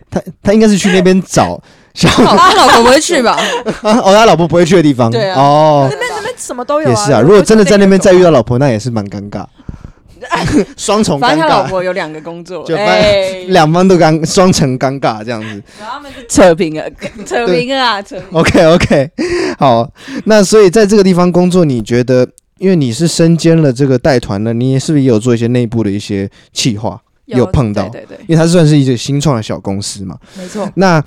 [SPEAKER 1] 他他应该是去那边找 小
[SPEAKER 4] 他老婆不会去吧？
[SPEAKER 1] 哦，他老婆不会去的地方，
[SPEAKER 3] 对啊，
[SPEAKER 1] 哦，
[SPEAKER 3] 那边那边。什么都有、啊、
[SPEAKER 1] 也是啊，如果真的在那边再遇到老婆，那也是蛮尴尬，双重尴尬。反正
[SPEAKER 4] 他老婆有两个工作，
[SPEAKER 1] 就两方都尴双层尴尬这样子。
[SPEAKER 4] 然后他们是扯平了，扯平啊，扯。
[SPEAKER 1] OK OK，好，那所以在这个地方工作，你觉得，因为你是身兼了这个带团的，你是不是也有做一些内部的一些企划？有，有碰到，
[SPEAKER 3] 对对对，
[SPEAKER 1] 因为它算是一个新创的小公司嘛。
[SPEAKER 3] 没错。
[SPEAKER 1] 那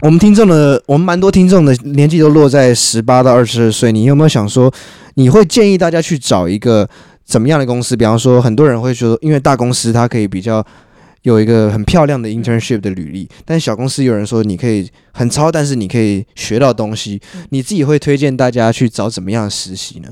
[SPEAKER 1] 我们听众的，我们蛮多听众的年纪都落在十八到二十二岁。你有没有想说，你会建议大家去找一个怎么样的公司？比方说，很多人会说，因为大公司它可以比较有一个很漂亮的 internship 的履历，但小公司有人说你可以很糙，但是你可以学到东西。你自己会推荐大家去找怎么样的实习呢？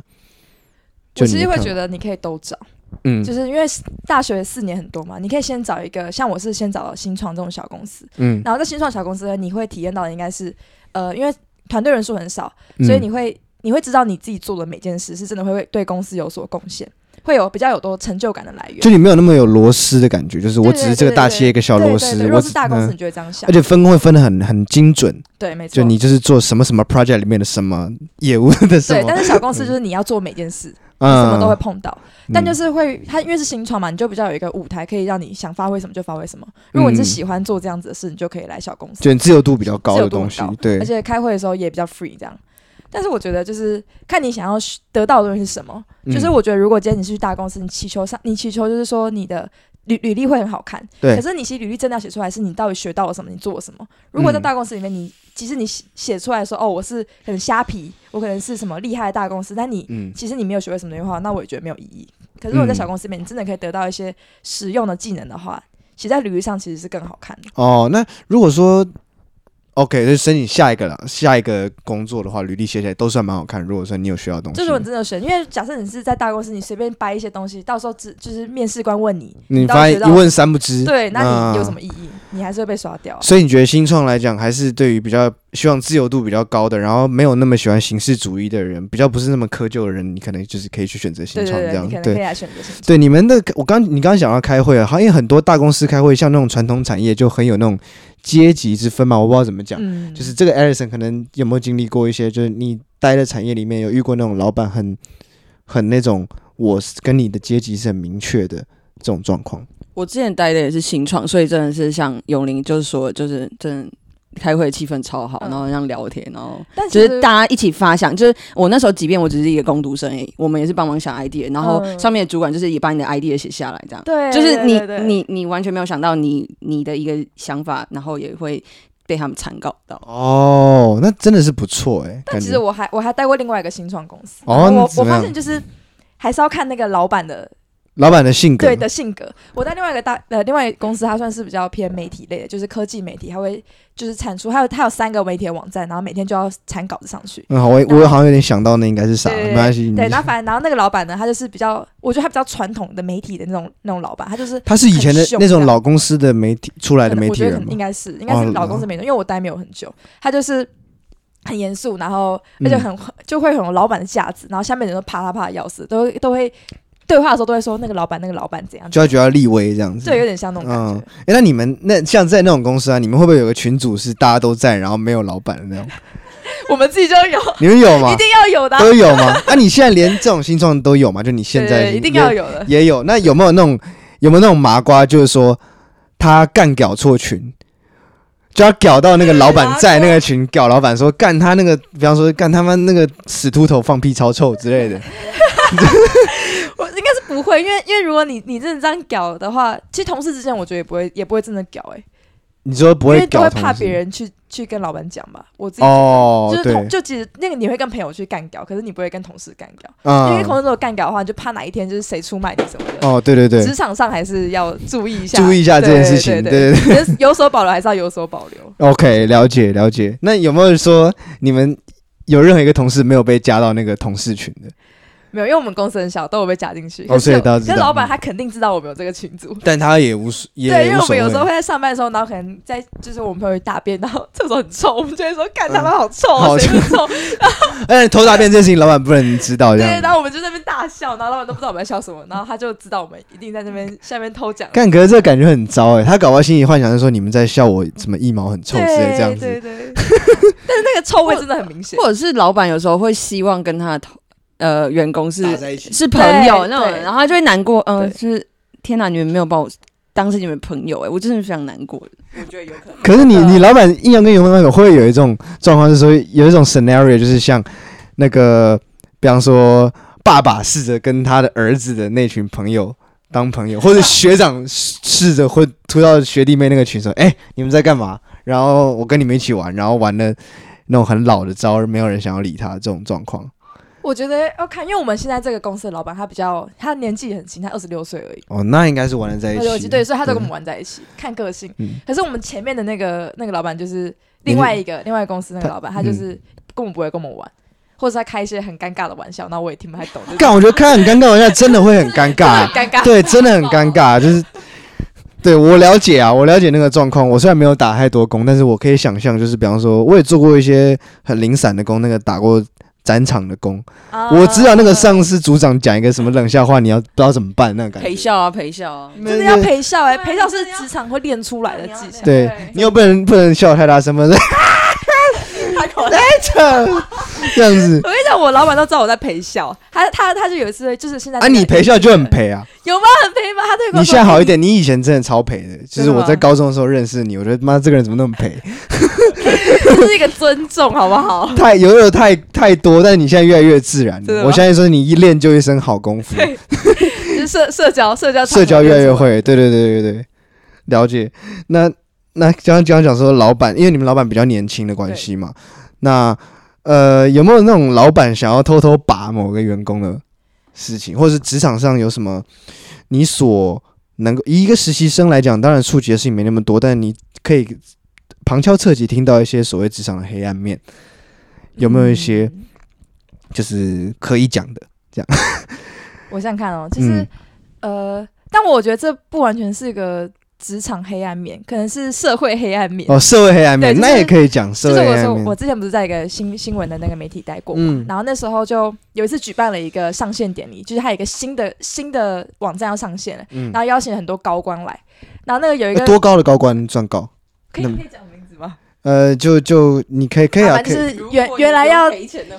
[SPEAKER 3] 我其实会觉得你可以都找。
[SPEAKER 1] 嗯，
[SPEAKER 3] 就是因为大学四年很多嘛，你可以先找一个，像我是先找到新创这种小公司，
[SPEAKER 1] 嗯，
[SPEAKER 3] 然后在新创小公司呢，你会体验到的应该是，呃，因为团队人数很少，所以你会你会知道你自己做的每件事是真的会对公司有所贡献，会有比较有多成就感的来源。
[SPEAKER 1] 就你没有那么有螺丝的感觉，就是我只是这个大企业一个小螺丝。
[SPEAKER 3] 如果是大公司，你就会这样想，
[SPEAKER 1] 而且分工会分的很很精准。
[SPEAKER 3] 对，没错。
[SPEAKER 1] 就你就是做什么什么 project 里面的什么业务的什么。
[SPEAKER 3] 对，但是小公司就是你要做每件事。你什么都会碰到，嗯、但就是会，它因为是新创嘛，你就比较有一个舞台，可以让你想发挥什么就发挥什么。如果你是喜欢做这样子的事，你就可以来小公司，
[SPEAKER 1] 就自由度比较高的东西，对。
[SPEAKER 3] 而且开会的时候也比较 free 这样。但是我觉得就是看你想要得到的东西是什么。就是我觉得如果今天你是去大公司，你祈求上，你祈求就是说你的。履履历会很好看，
[SPEAKER 1] 对。
[SPEAKER 3] 可是你其实履历真的要写出来，是你到底学到了什么，你做了什么。如果在大公司里面，你其实你写写出来说，哦，我是很虾皮，我可能是什么厉害的大公司，但你、嗯、其实你没有学会什么的话，那我也觉得没有意义。可是如果在小公司里面，你真的可以得到一些实用的技能的话，写在履历上其实是更好看的。
[SPEAKER 1] 哦，那如果说。OK，就申请下一个了。下一个工作的话，履历写起来都算蛮好看。如果说你有需要东西，
[SPEAKER 3] 这是我真的选，因为假设你是在大公司，你随便掰一些东西，到时候只就是面试官问你，
[SPEAKER 1] 你发现一问三不知，
[SPEAKER 3] 对，那你有什么意义？嗯、你还是会被刷掉。
[SPEAKER 1] 所以你觉得新创来讲，还是对于比较希望自由度比较高的，然后没有那么喜欢形式主义的人，比较不是那么苛求的人，你可能就是可以去选择新创这样。
[SPEAKER 3] 对，可以来选择新创。
[SPEAKER 1] 对，你们的我刚你刚刚讲到开会啊，好像很多大公司开会，像那种传统产业就很有那种。阶级之分嘛，我不知道怎么讲，嗯、就是这个 Alison 可能有没有经历过一些，就是你待的产业里面有遇过那种老板很很那种，我跟你的阶级是很明确的这种状况。
[SPEAKER 4] 我之前待的也是新创，所以真的是像永林就是说，就是真的。开会气氛超好，然后这样聊天，然后就是大家一起发想。就是我那时候，即便我只是一个工读生，我们也是帮忙想 idea，然后上面的主管就是也把你的 idea 写下来，这样。对，就是你你你完全没有想到你你的一个想法，然后也会被他们参考到。
[SPEAKER 1] 哦，那真的是不错哎。
[SPEAKER 3] 但其实我还我还待过另外一个新创公司。哦，我我发现就是还是要看那个老板的
[SPEAKER 1] 老板的性格，
[SPEAKER 3] 对的性格。我在另外一个大呃，另外一个公司，它算是比较偏媒体类的，就是科技媒体，它会就是产出，它有它有三个媒体的网站，然后每天就要产稿子上去。
[SPEAKER 1] 嗯，好，我我好像有点想到那应该是啥，没关系。
[SPEAKER 3] 对，然后反正然后那个老板呢，他就是比较，我觉得他比较传统的媒体的那种那种老板，他就是
[SPEAKER 1] 他是以前的那种老公司的媒体出来的媒体人吗？
[SPEAKER 3] 应该是应该是老公司媒体，因为我待没有很久，他就是很严肃，然后而且很就会很有老板的架子，然后下面人都怕他怕的要死，都都会。对话的时候都会说那个老板，那个老板怎样，
[SPEAKER 1] 就要觉得立威这样子，
[SPEAKER 3] 对，有点像那种感觉。
[SPEAKER 1] 哎、嗯，那你们那像在那种公司啊，你们会不会有个群组是大家都在，然后没有老板的那种？
[SPEAKER 3] 我们自己就有，
[SPEAKER 1] 你们有吗？
[SPEAKER 3] 一定要有的、啊，
[SPEAKER 1] 都有吗？那、啊、你现在连这种新创都有吗？就你现在
[SPEAKER 3] 一定要有的，
[SPEAKER 1] 也有。那有没有那种有没有那种麻瓜，就是说他干屌错群，就要屌到那个老板在那个群屌老板说干他那个，比方说干他妈那个死秃头放屁超臭之类的。
[SPEAKER 3] 不会，因为因为如果你你真的这样搞的话，其实同事之间我觉得也不会也不会真的搞哎、欸。
[SPEAKER 1] 你说不会，
[SPEAKER 3] 因为都会怕别人去去跟老板讲吧。我自己哦，就是同就其实那个你会跟朋友去干搞，可是你不会跟同事干搞，嗯、因为同事如果干搞的话，就怕哪一天就是谁出卖你什么的。
[SPEAKER 1] 哦，对对对，
[SPEAKER 3] 职场上还是要注意一下，
[SPEAKER 1] 注意一下这件事情，对对对，
[SPEAKER 3] 对，有所保留还是要有所保留。
[SPEAKER 1] OK，了解了解。那有没有说你们有任何一个同事没有被加到那个同事群的？
[SPEAKER 3] 没有，因为我们公司很小，都有被加进去。
[SPEAKER 1] 哦，所以大家
[SPEAKER 3] 老板他肯定知道我们有这个群组，
[SPEAKER 1] 但他也无所也
[SPEAKER 3] 对，因为我们有时候会在上班的时候，然后可能在就是我们朋友大便，然后厕所很臭，我们就会说：“干他妈好臭，好臭！”
[SPEAKER 1] 哎，偷大便这件事情，老板不能知道。对，
[SPEAKER 3] 然后我们就在那边大笑，然后老板都不知道我们在笑什么，然后他就知道我们一定在那边下面偷讲。
[SPEAKER 1] 干，可是这个感觉很糟哎，他搞不好心里幻想是说你们在笑我什么一毛很臭之类这样子。
[SPEAKER 3] 对对。但是那个臭味真的很明显，
[SPEAKER 4] 或者是老板有时候会希望跟他的同。呃，员工是是朋友那种，然后他就会难过，嗯，就是天哪，你们没有把我当成你们朋友，哎，我真的非常难过的。我觉得有可能。
[SPEAKER 1] 可是你你老板硬要跟员工有会有一种状况，是说有一种 scenario，就是像那个，比方说爸爸试着跟他的儿子的那群朋友当朋友，或者学长试着会突到学弟妹那个群说，哎，你们在干嘛？然后我跟你们一起玩，然后玩的那种很老的招，没有人想要理他这种状况。
[SPEAKER 3] 我觉得要看，因为我们现在这个公司的老板他比较，他年纪很轻，他二十六岁而已。
[SPEAKER 1] 哦，那应该是玩得在一起。
[SPEAKER 3] 对，所以他都跟我们玩在一起，看个性。可是我们前面的那个那个老板就是另外一个另外一个公司那个老板，他就是根本不会跟我们玩，或者他开一些很尴尬的玩笑，那我也听不太懂。
[SPEAKER 1] 干，我觉得开很尴尬玩笑真的会很尴尬，
[SPEAKER 3] 尴尬。
[SPEAKER 1] 对，真的很尴尬，就是对我了解啊，我了解那个状况。我虽然没有打太多工，但是我可以想象，就是比方说，我也做过一些很零散的工，那个打过。展场的工，我知道那个上司组长讲一个什么冷笑话，你要不知道怎么办，那个感觉。
[SPEAKER 4] 陪笑啊，陪笑啊，
[SPEAKER 3] 真的要陪笑哎，陪笑是职场会练出来的技巧。
[SPEAKER 1] 对，你又不能不能笑太大声，不是？这样子。
[SPEAKER 3] 我跟你讲，我老板都知道我在陪笑，他他他就有一次就是现在啊，
[SPEAKER 1] 你陪笑就很陪啊，
[SPEAKER 3] 有吗？很陪吗？他对
[SPEAKER 1] 你现在好一点，你以前真的超陪的，就是我在高中的时候认识你，我觉得妈这个人怎么那么陪。
[SPEAKER 3] 这是一个尊重，好不好？
[SPEAKER 1] 太有有太太多，但是你现在越来越自然。我相信说你一练就一身好功夫。
[SPEAKER 3] 就是 社社交社交
[SPEAKER 1] 社交越来越会。对对对对对，了解。那那刚刚讲讲说老板，因为你们老板比较年轻的关系嘛。那呃，有没有那种老板想要偷偷把某个员工的事情，或者是职场上有什么你所能够以一个实习生来讲，当然触及的事情没那么多，但你可以。旁敲侧击听到一些所谓职场的黑暗面，有没有一些就是可以讲的？这样，
[SPEAKER 3] 我想看哦，其实、嗯、呃，但我觉得这不完全是一个职场黑暗面，可能是社会黑暗面。
[SPEAKER 1] 哦，社会黑暗面，就是、那也可以讲社会。
[SPEAKER 3] 就是我说，我之前不是在一个新新闻的那个媒体待过嘛，嗯、然后那时候就有一次举办了一个上线典礼，就是他有一个新的新的网站要上线了，嗯、然后邀请很多高官来，然后那个有一个
[SPEAKER 1] 多高的高官算高？
[SPEAKER 3] 可以可以讲名字吗。
[SPEAKER 1] 呃，就就你可以可以啊，
[SPEAKER 3] 就是原原来要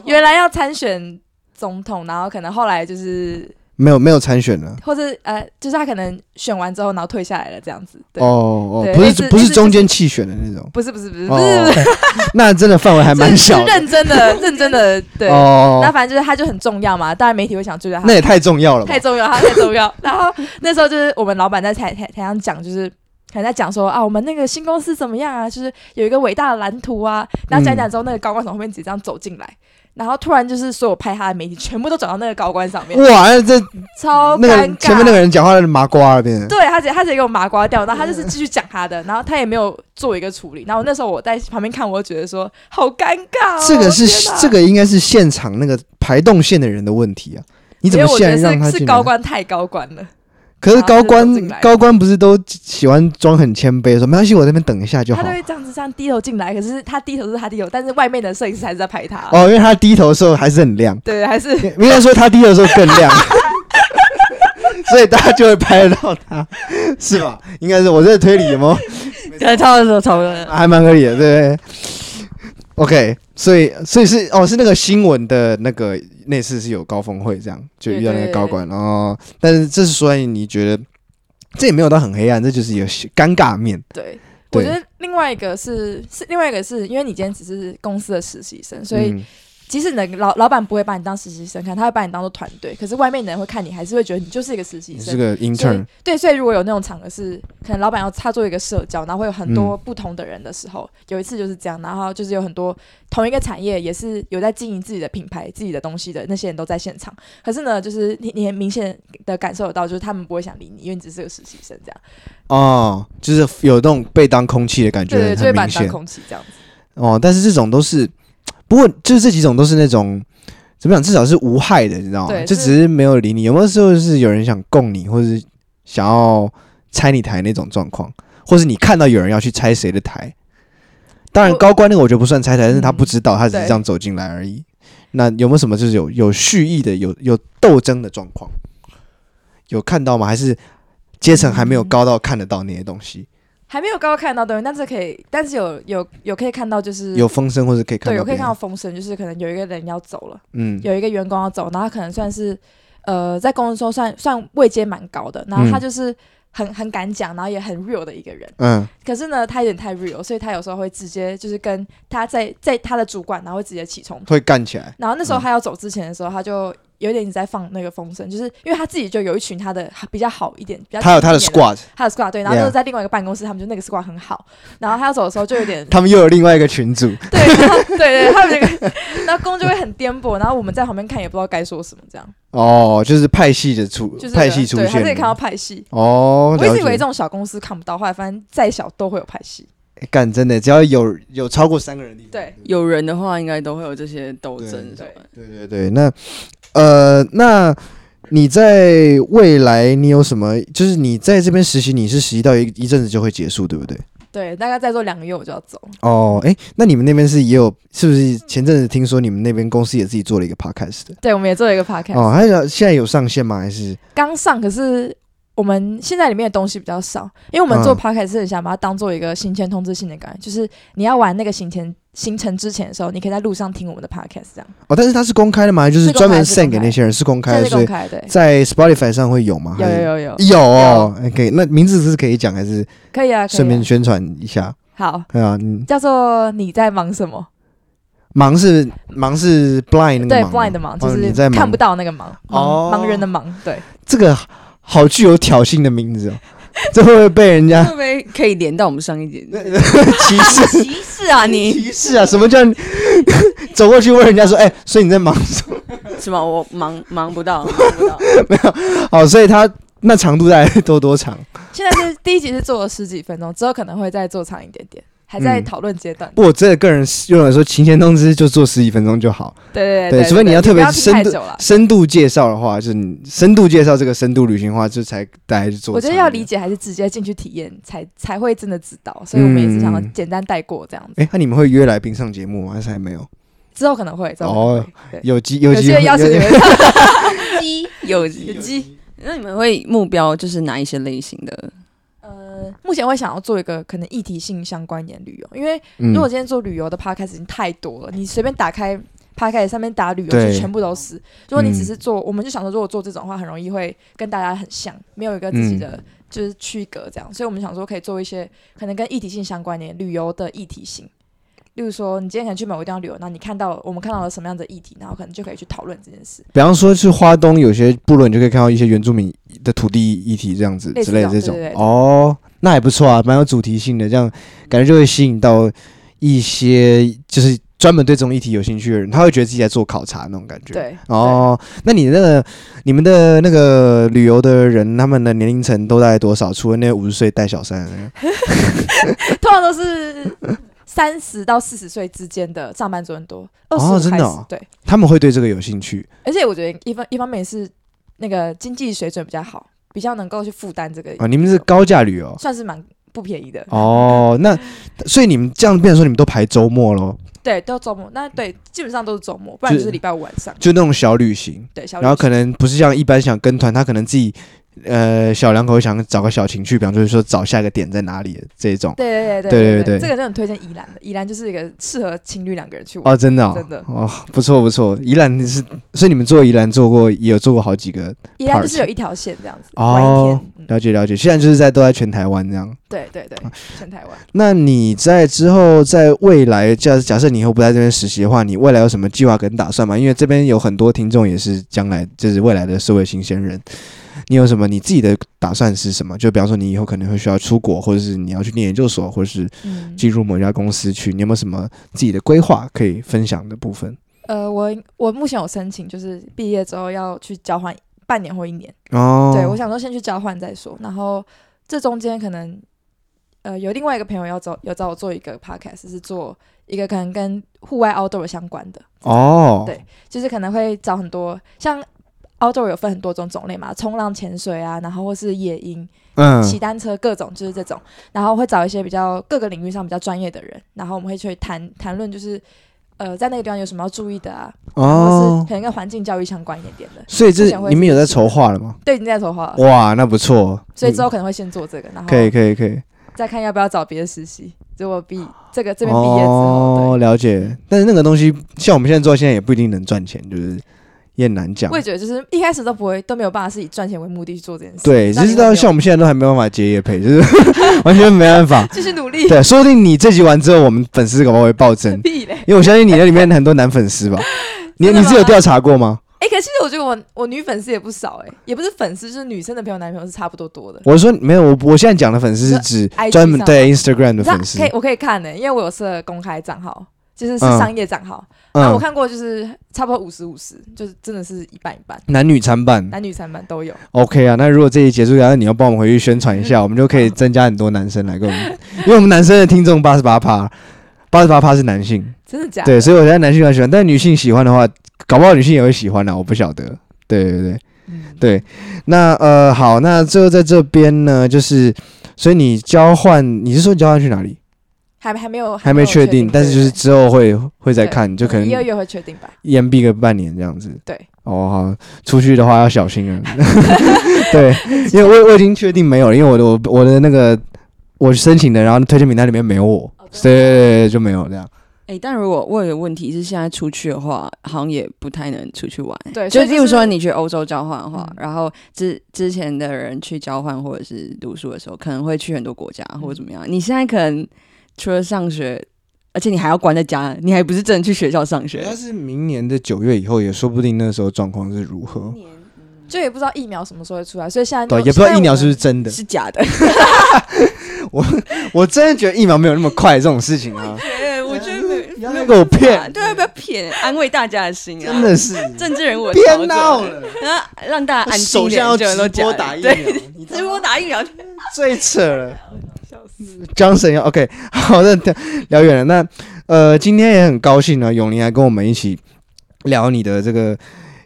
[SPEAKER 3] 原来要参选总统，然后可能后来就是
[SPEAKER 1] 没有没有参选了，
[SPEAKER 3] 或者呃，就是他可能选完之后，然后退下来了这样子。
[SPEAKER 1] 哦哦，不是不是中间弃选的那种，
[SPEAKER 3] 不是不是不是不是，
[SPEAKER 1] 那真的范围还蛮小，
[SPEAKER 3] 认真的 认真的对。哦，那反正就是他就很重要嘛，当然媒体会想追他，
[SPEAKER 1] 那也太重要了，
[SPEAKER 3] 太重要，他太重要。然后那时候就是我们老板在台台台上讲，就是。可能在讲说啊，我们那个新公司怎么样啊？就是有一个伟大的蓝图啊。然后讲讲之后，那个高官从后面直接这样走进来，然后突然就是所有拍他的媒体全部都转到那个高官上面，
[SPEAKER 1] 哇，这
[SPEAKER 3] 超
[SPEAKER 1] 那个前面那个人讲话的麻瓜那边，
[SPEAKER 3] 对他直接他直接给我麻瓜掉，然后他就是继续讲他的，然后他也没有做一个处理，然后那时候我在旁边看，我就觉得说好尴尬、哦。
[SPEAKER 1] 这个是这个应该是现场那个排动线的人的问题啊，你怎么现在让他
[SPEAKER 3] 是高官太高官了？
[SPEAKER 1] 可是高官高官不是都喜欢装很谦卑，说没关系，我在那边等一下就好。
[SPEAKER 3] 他都会这样子这样低头进来，可是他低头是他低头，但是外面的摄影师还是在拍他。
[SPEAKER 1] 哦，因为他低头的时候还是很亮。
[SPEAKER 3] 对，还是
[SPEAKER 1] 应该说他低头的时候更亮，所以大家就会拍得到他，是吧？应该是我这个推理有没有？
[SPEAKER 4] 在抄的时候抄的，
[SPEAKER 1] 还蛮合理的，对。OK，所以所以是哦，是那个新闻的那个那次是有高峰会，这样就遇到那个高官，然后但是这是所以你觉得这也没有到很黑暗，这就是有尴尬面。
[SPEAKER 3] 对，对我觉得另外一个是是另外一个是因为你今天只是公司的实习生，所以。嗯即使你的老老板不会把你当实习生看，他会把你当做团队。可是外面的人会看你，还是会觉得你就是一个实习生，
[SPEAKER 1] 是个 intern。
[SPEAKER 3] 对，所以如果有那种场合是，可能老板要他做一个社交，然后会有很多不同的人的时候，嗯、有一次就是这样，然后就是有很多同一个产业也是有在经营自己的品牌、自己的东西的那些人都在现场。可是呢，就是你你很明显的感受得到，就是他们不会想理你，因为你只是个实习生这样。
[SPEAKER 1] 哦，就是有那种被当空气的感觉，
[SPEAKER 3] 对，对，对，就会把你当空气这样子。
[SPEAKER 1] 哦，但是这种都是。不过，就是这几种都是那种怎么讲，至少是无害的，你知道吗？对就只是没有理你。有没有时候是有人想供你，或者是想要拆你台那种状况，或是你看到有人要去拆谁的台？当然，高官那个我觉得不算拆台，但是他不知道，他只是这样走进来而已。那有没有什么就是有有蓄意的、有有斗争的状况？有看到吗？还是阶层还没有高到看得到那些东西？
[SPEAKER 3] 还没有刚刚看到东西，但是可以，但是有有有可以看到，就是
[SPEAKER 1] 有风声或者可以看到，
[SPEAKER 3] 对，有可以看到风声，就是可能有一个人要走了，嗯，有一个员工要走，然后他可能算是呃在公司中算算位阶蛮高的，然后他就是很很敢讲，然后也很 real 的一个人，嗯，可是呢他有点太 real，所以他有时候会直接就是跟他在在他的主管，然后会直接起冲突，
[SPEAKER 1] 会干起来，
[SPEAKER 3] 然后那时候他要走之前的时候，他就。有点你在放那个风声，就是因为他自己就有一群他的比较好一点，比较
[SPEAKER 1] 他有他的 squad，
[SPEAKER 3] 他的 squad 对，然后就是在另外一个办公室，他们就那个 squad 很好，然后他要走的时候就有点，
[SPEAKER 1] 他们又有另外一个群组，
[SPEAKER 3] 对，然后对对，他们那个，然后工就会很颠簸，然后我们在旁边看也不知道该说什么这样。
[SPEAKER 1] 哦，就是派系的出，就是派系出现，
[SPEAKER 3] 还可以看到派系。
[SPEAKER 1] 哦，
[SPEAKER 3] 我一直以为这种小公司看不到，后来反正再小都会有派系。
[SPEAKER 1] 干真的，只要有有超过三个人
[SPEAKER 3] 地方，对，
[SPEAKER 4] 有人的话应该都会有这些斗争，
[SPEAKER 3] 对，
[SPEAKER 1] 对对对，那。呃，那你在未来你有什么？就是你在这边实习，你是实习到一一阵子就会结束，对不对？
[SPEAKER 3] 对，大概再做两个月我就要走。
[SPEAKER 1] 哦，哎，那你们那边是也有，是不是前阵子听说你们那边公司也自己做了一个 podcast 的？
[SPEAKER 3] 对，我们也做了一个 podcast。
[SPEAKER 1] 哦，还有现在有上线吗？还是
[SPEAKER 3] 刚上？可是我们现在里面的东西比较少，因为我们做 podcast 是很想把它当做一个行前通知性的感觉，就是你要玩那个行前。行程之前的时候，你可以在路上听我们的 podcast，这样。
[SPEAKER 1] 哦，但是它是公开的吗？就是专门 send 给那些人，是公开的，所以在 Spotify 上会有吗？
[SPEAKER 3] 有有有有。
[SPEAKER 1] OK，那名字是可以讲还是？
[SPEAKER 3] 可以啊，
[SPEAKER 1] 顺便宣传一下。
[SPEAKER 3] 好，
[SPEAKER 1] 对啊，
[SPEAKER 3] 叫做你在忙什么？
[SPEAKER 1] 忙是忙是 blind 那个
[SPEAKER 3] 对 blind 的忙，就是在看不到那个忙哦，盲人的盲。对，
[SPEAKER 1] 这个好具有挑衅的名字哦。这会不会被人家？
[SPEAKER 4] 会不会可以连到我们上一节？
[SPEAKER 1] 歧视
[SPEAKER 4] 歧视啊你！
[SPEAKER 1] 歧视啊！什么叫走过去问人家说：“哎、欸，所以你在忙什么？”
[SPEAKER 4] 是吗？我忙忙不到，忙不到。
[SPEAKER 1] 没有。好，所以他那长度大概多多长？
[SPEAKER 3] 现在是第一集是做了十几分钟，之后可能会再做长一点点。还在讨论阶段。不，我
[SPEAKER 1] 真的个人用来说，行前通知就做十几分钟就好。
[SPEAKER 3] 对对对，
[SPEAKER 1] 除非你要特别深度深度介绍的话，就是你深度介绍这个深度旅行的话，就才大家去做。
[SPEAKER 3] 我觉得要理解还是直接进去体验，才才会真的知道。所以我们也是想要简单带过这样子。
[SPEAKER 1] 哎，那你们会约来宾上节目吗？还是还没有？
[SPEAKER 3] 之后可能会。哦，
[SPEAKER 1] 有机有机会
[SPEAKER 3] 邀请你们。
[SPEAKER 4] 有机有机。那你们会目标就是哪一些类型的？
[SPEAKER 3] 呃，目前会想要做一个可能议题性相关一点旅游，因为如果今天做旅游的 podcast 已经太多了，嗯、你随便打开 podcast 上面打旅游就全部都是。如果你只是做，嗯、我们就想说，如果做这种的话，很容易会跟大家很像，没有一个自己的就是区隔这样，嗯、所以我们想说可以做一些可能跟议题性相关联旅游的议题性。例如说，你今天可能去某个地方旅游，那你看到我们看到了什么样的议题，然后可能就可以去讨论这件事。比
[SPEAKER 1] 方说，去花东有些部落，你就可以看到一些原住民的土地议题这样子之类的这种。哦，那还不错啊，蛮有主题性的，这样感觉就会吸引到一些就是专门对这种议题有兴趣的人，他会觉得自己在做考察那种感觉。
[SPEAKER 3] 对，
[SPEAKER 1] 哦，那你那个你们的那个旅游的人，他们的年龄层都大概多少？除了那五十岁带小三
[SPEAKER 3] 通常都是三十到四十岁之间的上班族很多。
[SPEAKER 1] 哦，真的、哦，
[SPEAKER 3] 对，
[SPEAKER 1] 他们会对这个有兴趣。
[SPEAKER 3] 而且我觉得一方一方面是那个经济水准比较好，比较能够去负担这个。
[SPEAKER 1] 啊，你们是高价旅游，
[SPEAKER 3] 算是蛮不便宜的。
[SPEAKER 1] 哦，那所以你们这样变成说，你们都排周末喽？
[SPEAKER 3] 对，都周末。那对，基本上都是周末，不然就是礼拜五晚上。
[SPEAKER 1] 就那种小旅行。
[SPEAKER 3] 对，小旅行。
[SPEAKER 1] 然后可能不是像一般想跟团，他可能自己。呃，小两口想找个小情趣，比方就是说找下一个点在哪里这种。
[SPEAKER 3] 对对对对对对，这个就很推荐宜兰的。宜兰就是一个适合情侣两个人去玩。
[SPEAKER 1] 哦，真的哦，
[SPEAKER 3] 真的
[SPEAKER 1] 哦，不错不错。宜兰是，所以你们做宜兰做过，也有做过好几个。
[SPEAKER 3] 宜兰就是有一条线这样子。
[SPEAKER 1] 哦，了解了解。现在就是在都在全台湾这样。
[SPEAKER 3] 对对对，全台湾。
[SPEAKER 1] 那你在之后，在未来，假假设你以后不在这边实习的话，你未来有什么计划跟打算吗？因为这边有很多听众也是将来就是未来的社会新鲜人。你有什么？你自己的打算是什么？就比方说，你以后可能会需要出国，或者是你要去念研究所，或者是进入某家公司去。你有没有什么自己的规划可以分享的部分？
[SPEAKER 3] 呃，我我目前有申请，就是毕业之后要去交换半年或一年。哦，对，我想说先去交换再说。然后这中间可能呃有另外一个朋友要找，要找我做一个 podcast，是做一个可能跟户外 outdoor 相关的。哦，对，就是可能会找很多像。Outdoor 有分很多种种类嘛，冲浪、潜水啊，然后或是野营、嗯，骑单车，各种就是这种。然后会找一些比较各个领域上比较专业的人，然后我们会去谈谈论，就是呃，在那个地方有什么要注意的啊，哦，或是可能跟环境教育相关一点点的。
[SPEAKER 1] 所以这你们有在筹划了吗？
[SPEAKER 3] 对，已经在筹划了。
[SPEAKER 1] 哇，那不错。
[SPEAKER 3] 所以之后可能会先做这个，然后
[SPEAKER 1] 可以可以可以，
[SPEAKER 3] 再看要不要找别的实习。如果毕这个这边毕业之后，
[SPEAKER 1] 哦，了解。但是那个东西像我们现在做，现在也不一定能赚钱，就是。也难讲，
[SPEAKER 3] 我也觉得就是一开始都不会都没有办法是以赚钱为目的去做这件事。
[SPEAKER 1] 对，就是到像我们现在都还没办法接业配，就是 完全没办法。
[SPEAKER 3] 继续努力。
[SPEAKER 1] 对，说不定你这集完之后，我们粉丝可能会暴增。因为我相信你那里面很多男粉丝吧？你你是有调查过吗？
[SPEAKER 3] 哎、欸，可是我觉得我我女粉丝也不少哎、欸，也不是粉丝，就是女生的朋友、男朋友是差不多多的。
[SPEAKER 1] 我说没有，我我现在讲的粉丝是指专门对 Instagram 的粉丝。
[SPEAKER 3] 可以，我可以看的、欸，因为我有设公开账号。就是是商业账号，那、嗯。啊、我看过，就是差不多五十五十，就是真的是一半一半，
[SPEAKER 1] 男女参半，
[SPEAKER 3] 男女参半都有。
[SPEAKER 1] OK 啊，那如果这一结束，然后你要帮我们回去宣传一下，我们就可以增加很多男生来跟我们，因为我们男生的听众八十八趴，八十八趴是男性，
[SPEAKER 3] 真的假的？
[SPEAKER 1] 对，所以我觉得男性很喜欢，但女性喜欢的话，搞不好女性也会喜欢的，我不晓得。对对对，嗯、对，那呃好，那最后在这边呢，就是所以你交换，你是说交换去哪里？
[SPEAKER 3] 还还没有，
[SPEAKER 1] 还没确定，但是就是之后会会再看，就可能
[SPEAKER 3] 一二月会确定吧，
[SPEAKER 1] 延毕个半年这样子。
[SPEAKER 3] 对，
[SPEAKER 1] 哦好，出去的话要小心啊。对，因为我我已经确定没有了，因为我的我我的那个我申请的，然后推荐名单里面没有我，所以就没有这样。
[SPEAKER 4] 哎、欸，但如果我有个问题是，现在出去的话，好像也不太能出去玩。对，就例如说你去欧洲交换的话，嗯、然后之之前的人去交换或者是读书的时候，可能会去很多国家或者怎么样。你现在可能。除了上学，而且你还要关在家，你还不是真的去学校上学。
[SPEAKER 1] 但是明年的九月以后，也说不定那时候状况是如何。
[SPEAKER 3] 就也不知道疫苗什么时候会出来，所以现在
[SPEAKER 1] 对也不知道疫苗是不是真的，
[SPEAKER 4] 是假的。
[SPEAKER 1] 我 我真的觉得疫苗没有那么快这种事情啊。不要给我骗，
[SPEAKER 4] 对，不要骗，安慰大家的心啊。
[SPEAKER 1] 真的是
[SPEAKER 4] 政治人物
[SPEAKER 1] 别闹了，
[SPEAKER 4] 然后让大家安心
[SPEAKER 1] 点。直播打疫苗，
[SPEAKER 4] 直播打疫苗
[SPEAKER 1] 最扯了。Johnson 要 OK，好的，聊远了。那呃，今天也很高兴呢，永林来跟我们一起聊你的这个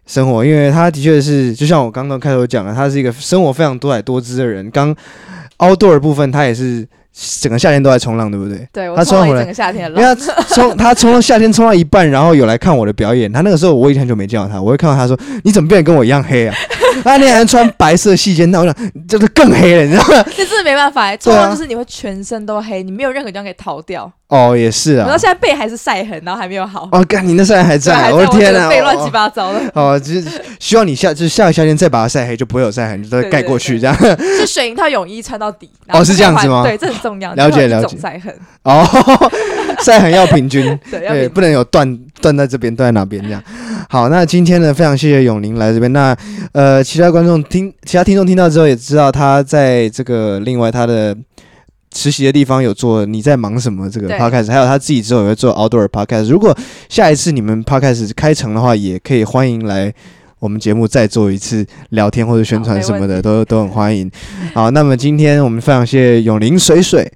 [SPEAKER 1] 生活，因为他的确是，就像我刚刚开头讲的，他是一个生活非常多彩多姿的人。刚 Outdoor 的部分，他也是整个夏天都在冲浪，对不对？
[SPEAKER 3] 对，
[SPEAKER 1] 他冲
[SPEAKER 3] 了整个夏天，因
[SPEAKER 1] 为他冲 他冲到夏天冲到一半，然后有来看我的表演。他那个时候我已经很久没见到他，我会看到他说：“你怎么变得跟我一样黑啊？” 那你还穿白色细肩带，我想就是更黑了，你知道吗？
[SPEAKER 3] 这真的没办法，冲浪就是你会全身都黑，你没有任何地方可以逃掉。
[SPEAKER 1] 哦，也是啊。
[SPEAKER 3] 然后现在背还是晒痕，然后还没有好。
[SPEAKER 1] 哦，干，你那晒痕还在？我的天哪，
[SPEAKER 3] 背乱七八糟的。
[SPEAKER 1] 哦，就是希望你下就是下个夏天再把它晒黑，就不会有晒痕，就都盖过去这样。
[SPEAKER 3] 是选一套泳衣穿到底。
[SPEAKER 1] 哦，是这样子吗？
[SPEAKER 3] 对，这很重要。
[SPEAKER 1] 了解了解。
[SPEAKER 3] 晒痕。
[SPEAKER 1] 哦，晒痕要平均，对，不能有断断在这边，断在哪边这样。好，那今天呢，非常谢谢永宁来这边。那呃，其他观众听，其他听众听到之后也知道，他在这个另外他的。实习的地方有做你在忙什么这个 podcast，还有他自己之后也会做 outdoor podcast。如果下一次你们 podcast 开成的话，也可以欢迎来我们节目再做一次聊天或者宣传什么的，都都很欢迎。好，那么今天我们非常谢谢永林水水。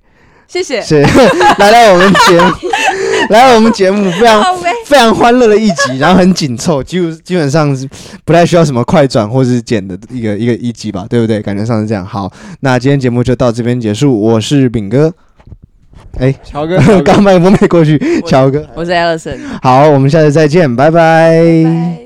[SPEAKER 3] 谢谢，
[SPEAKER 1] 谢 来到我们节目，来到我们节目非常非常欢乐的一集，然后很紧凑，基本基本上是不太需要什么快转或是剪的一个一个一集吧，对不对？感觉上是这样。好，那今天节目就到这边结束。我是炳哥，哎，
[SPEAKER 2] 乔哥，
[SPEAKER 1] 刚麦克风没过去，乔哥，
[SPEAKER 4] 我是 Alison。
[SPEAKER 1] 好，我们下次再见，拜拜。拜拜。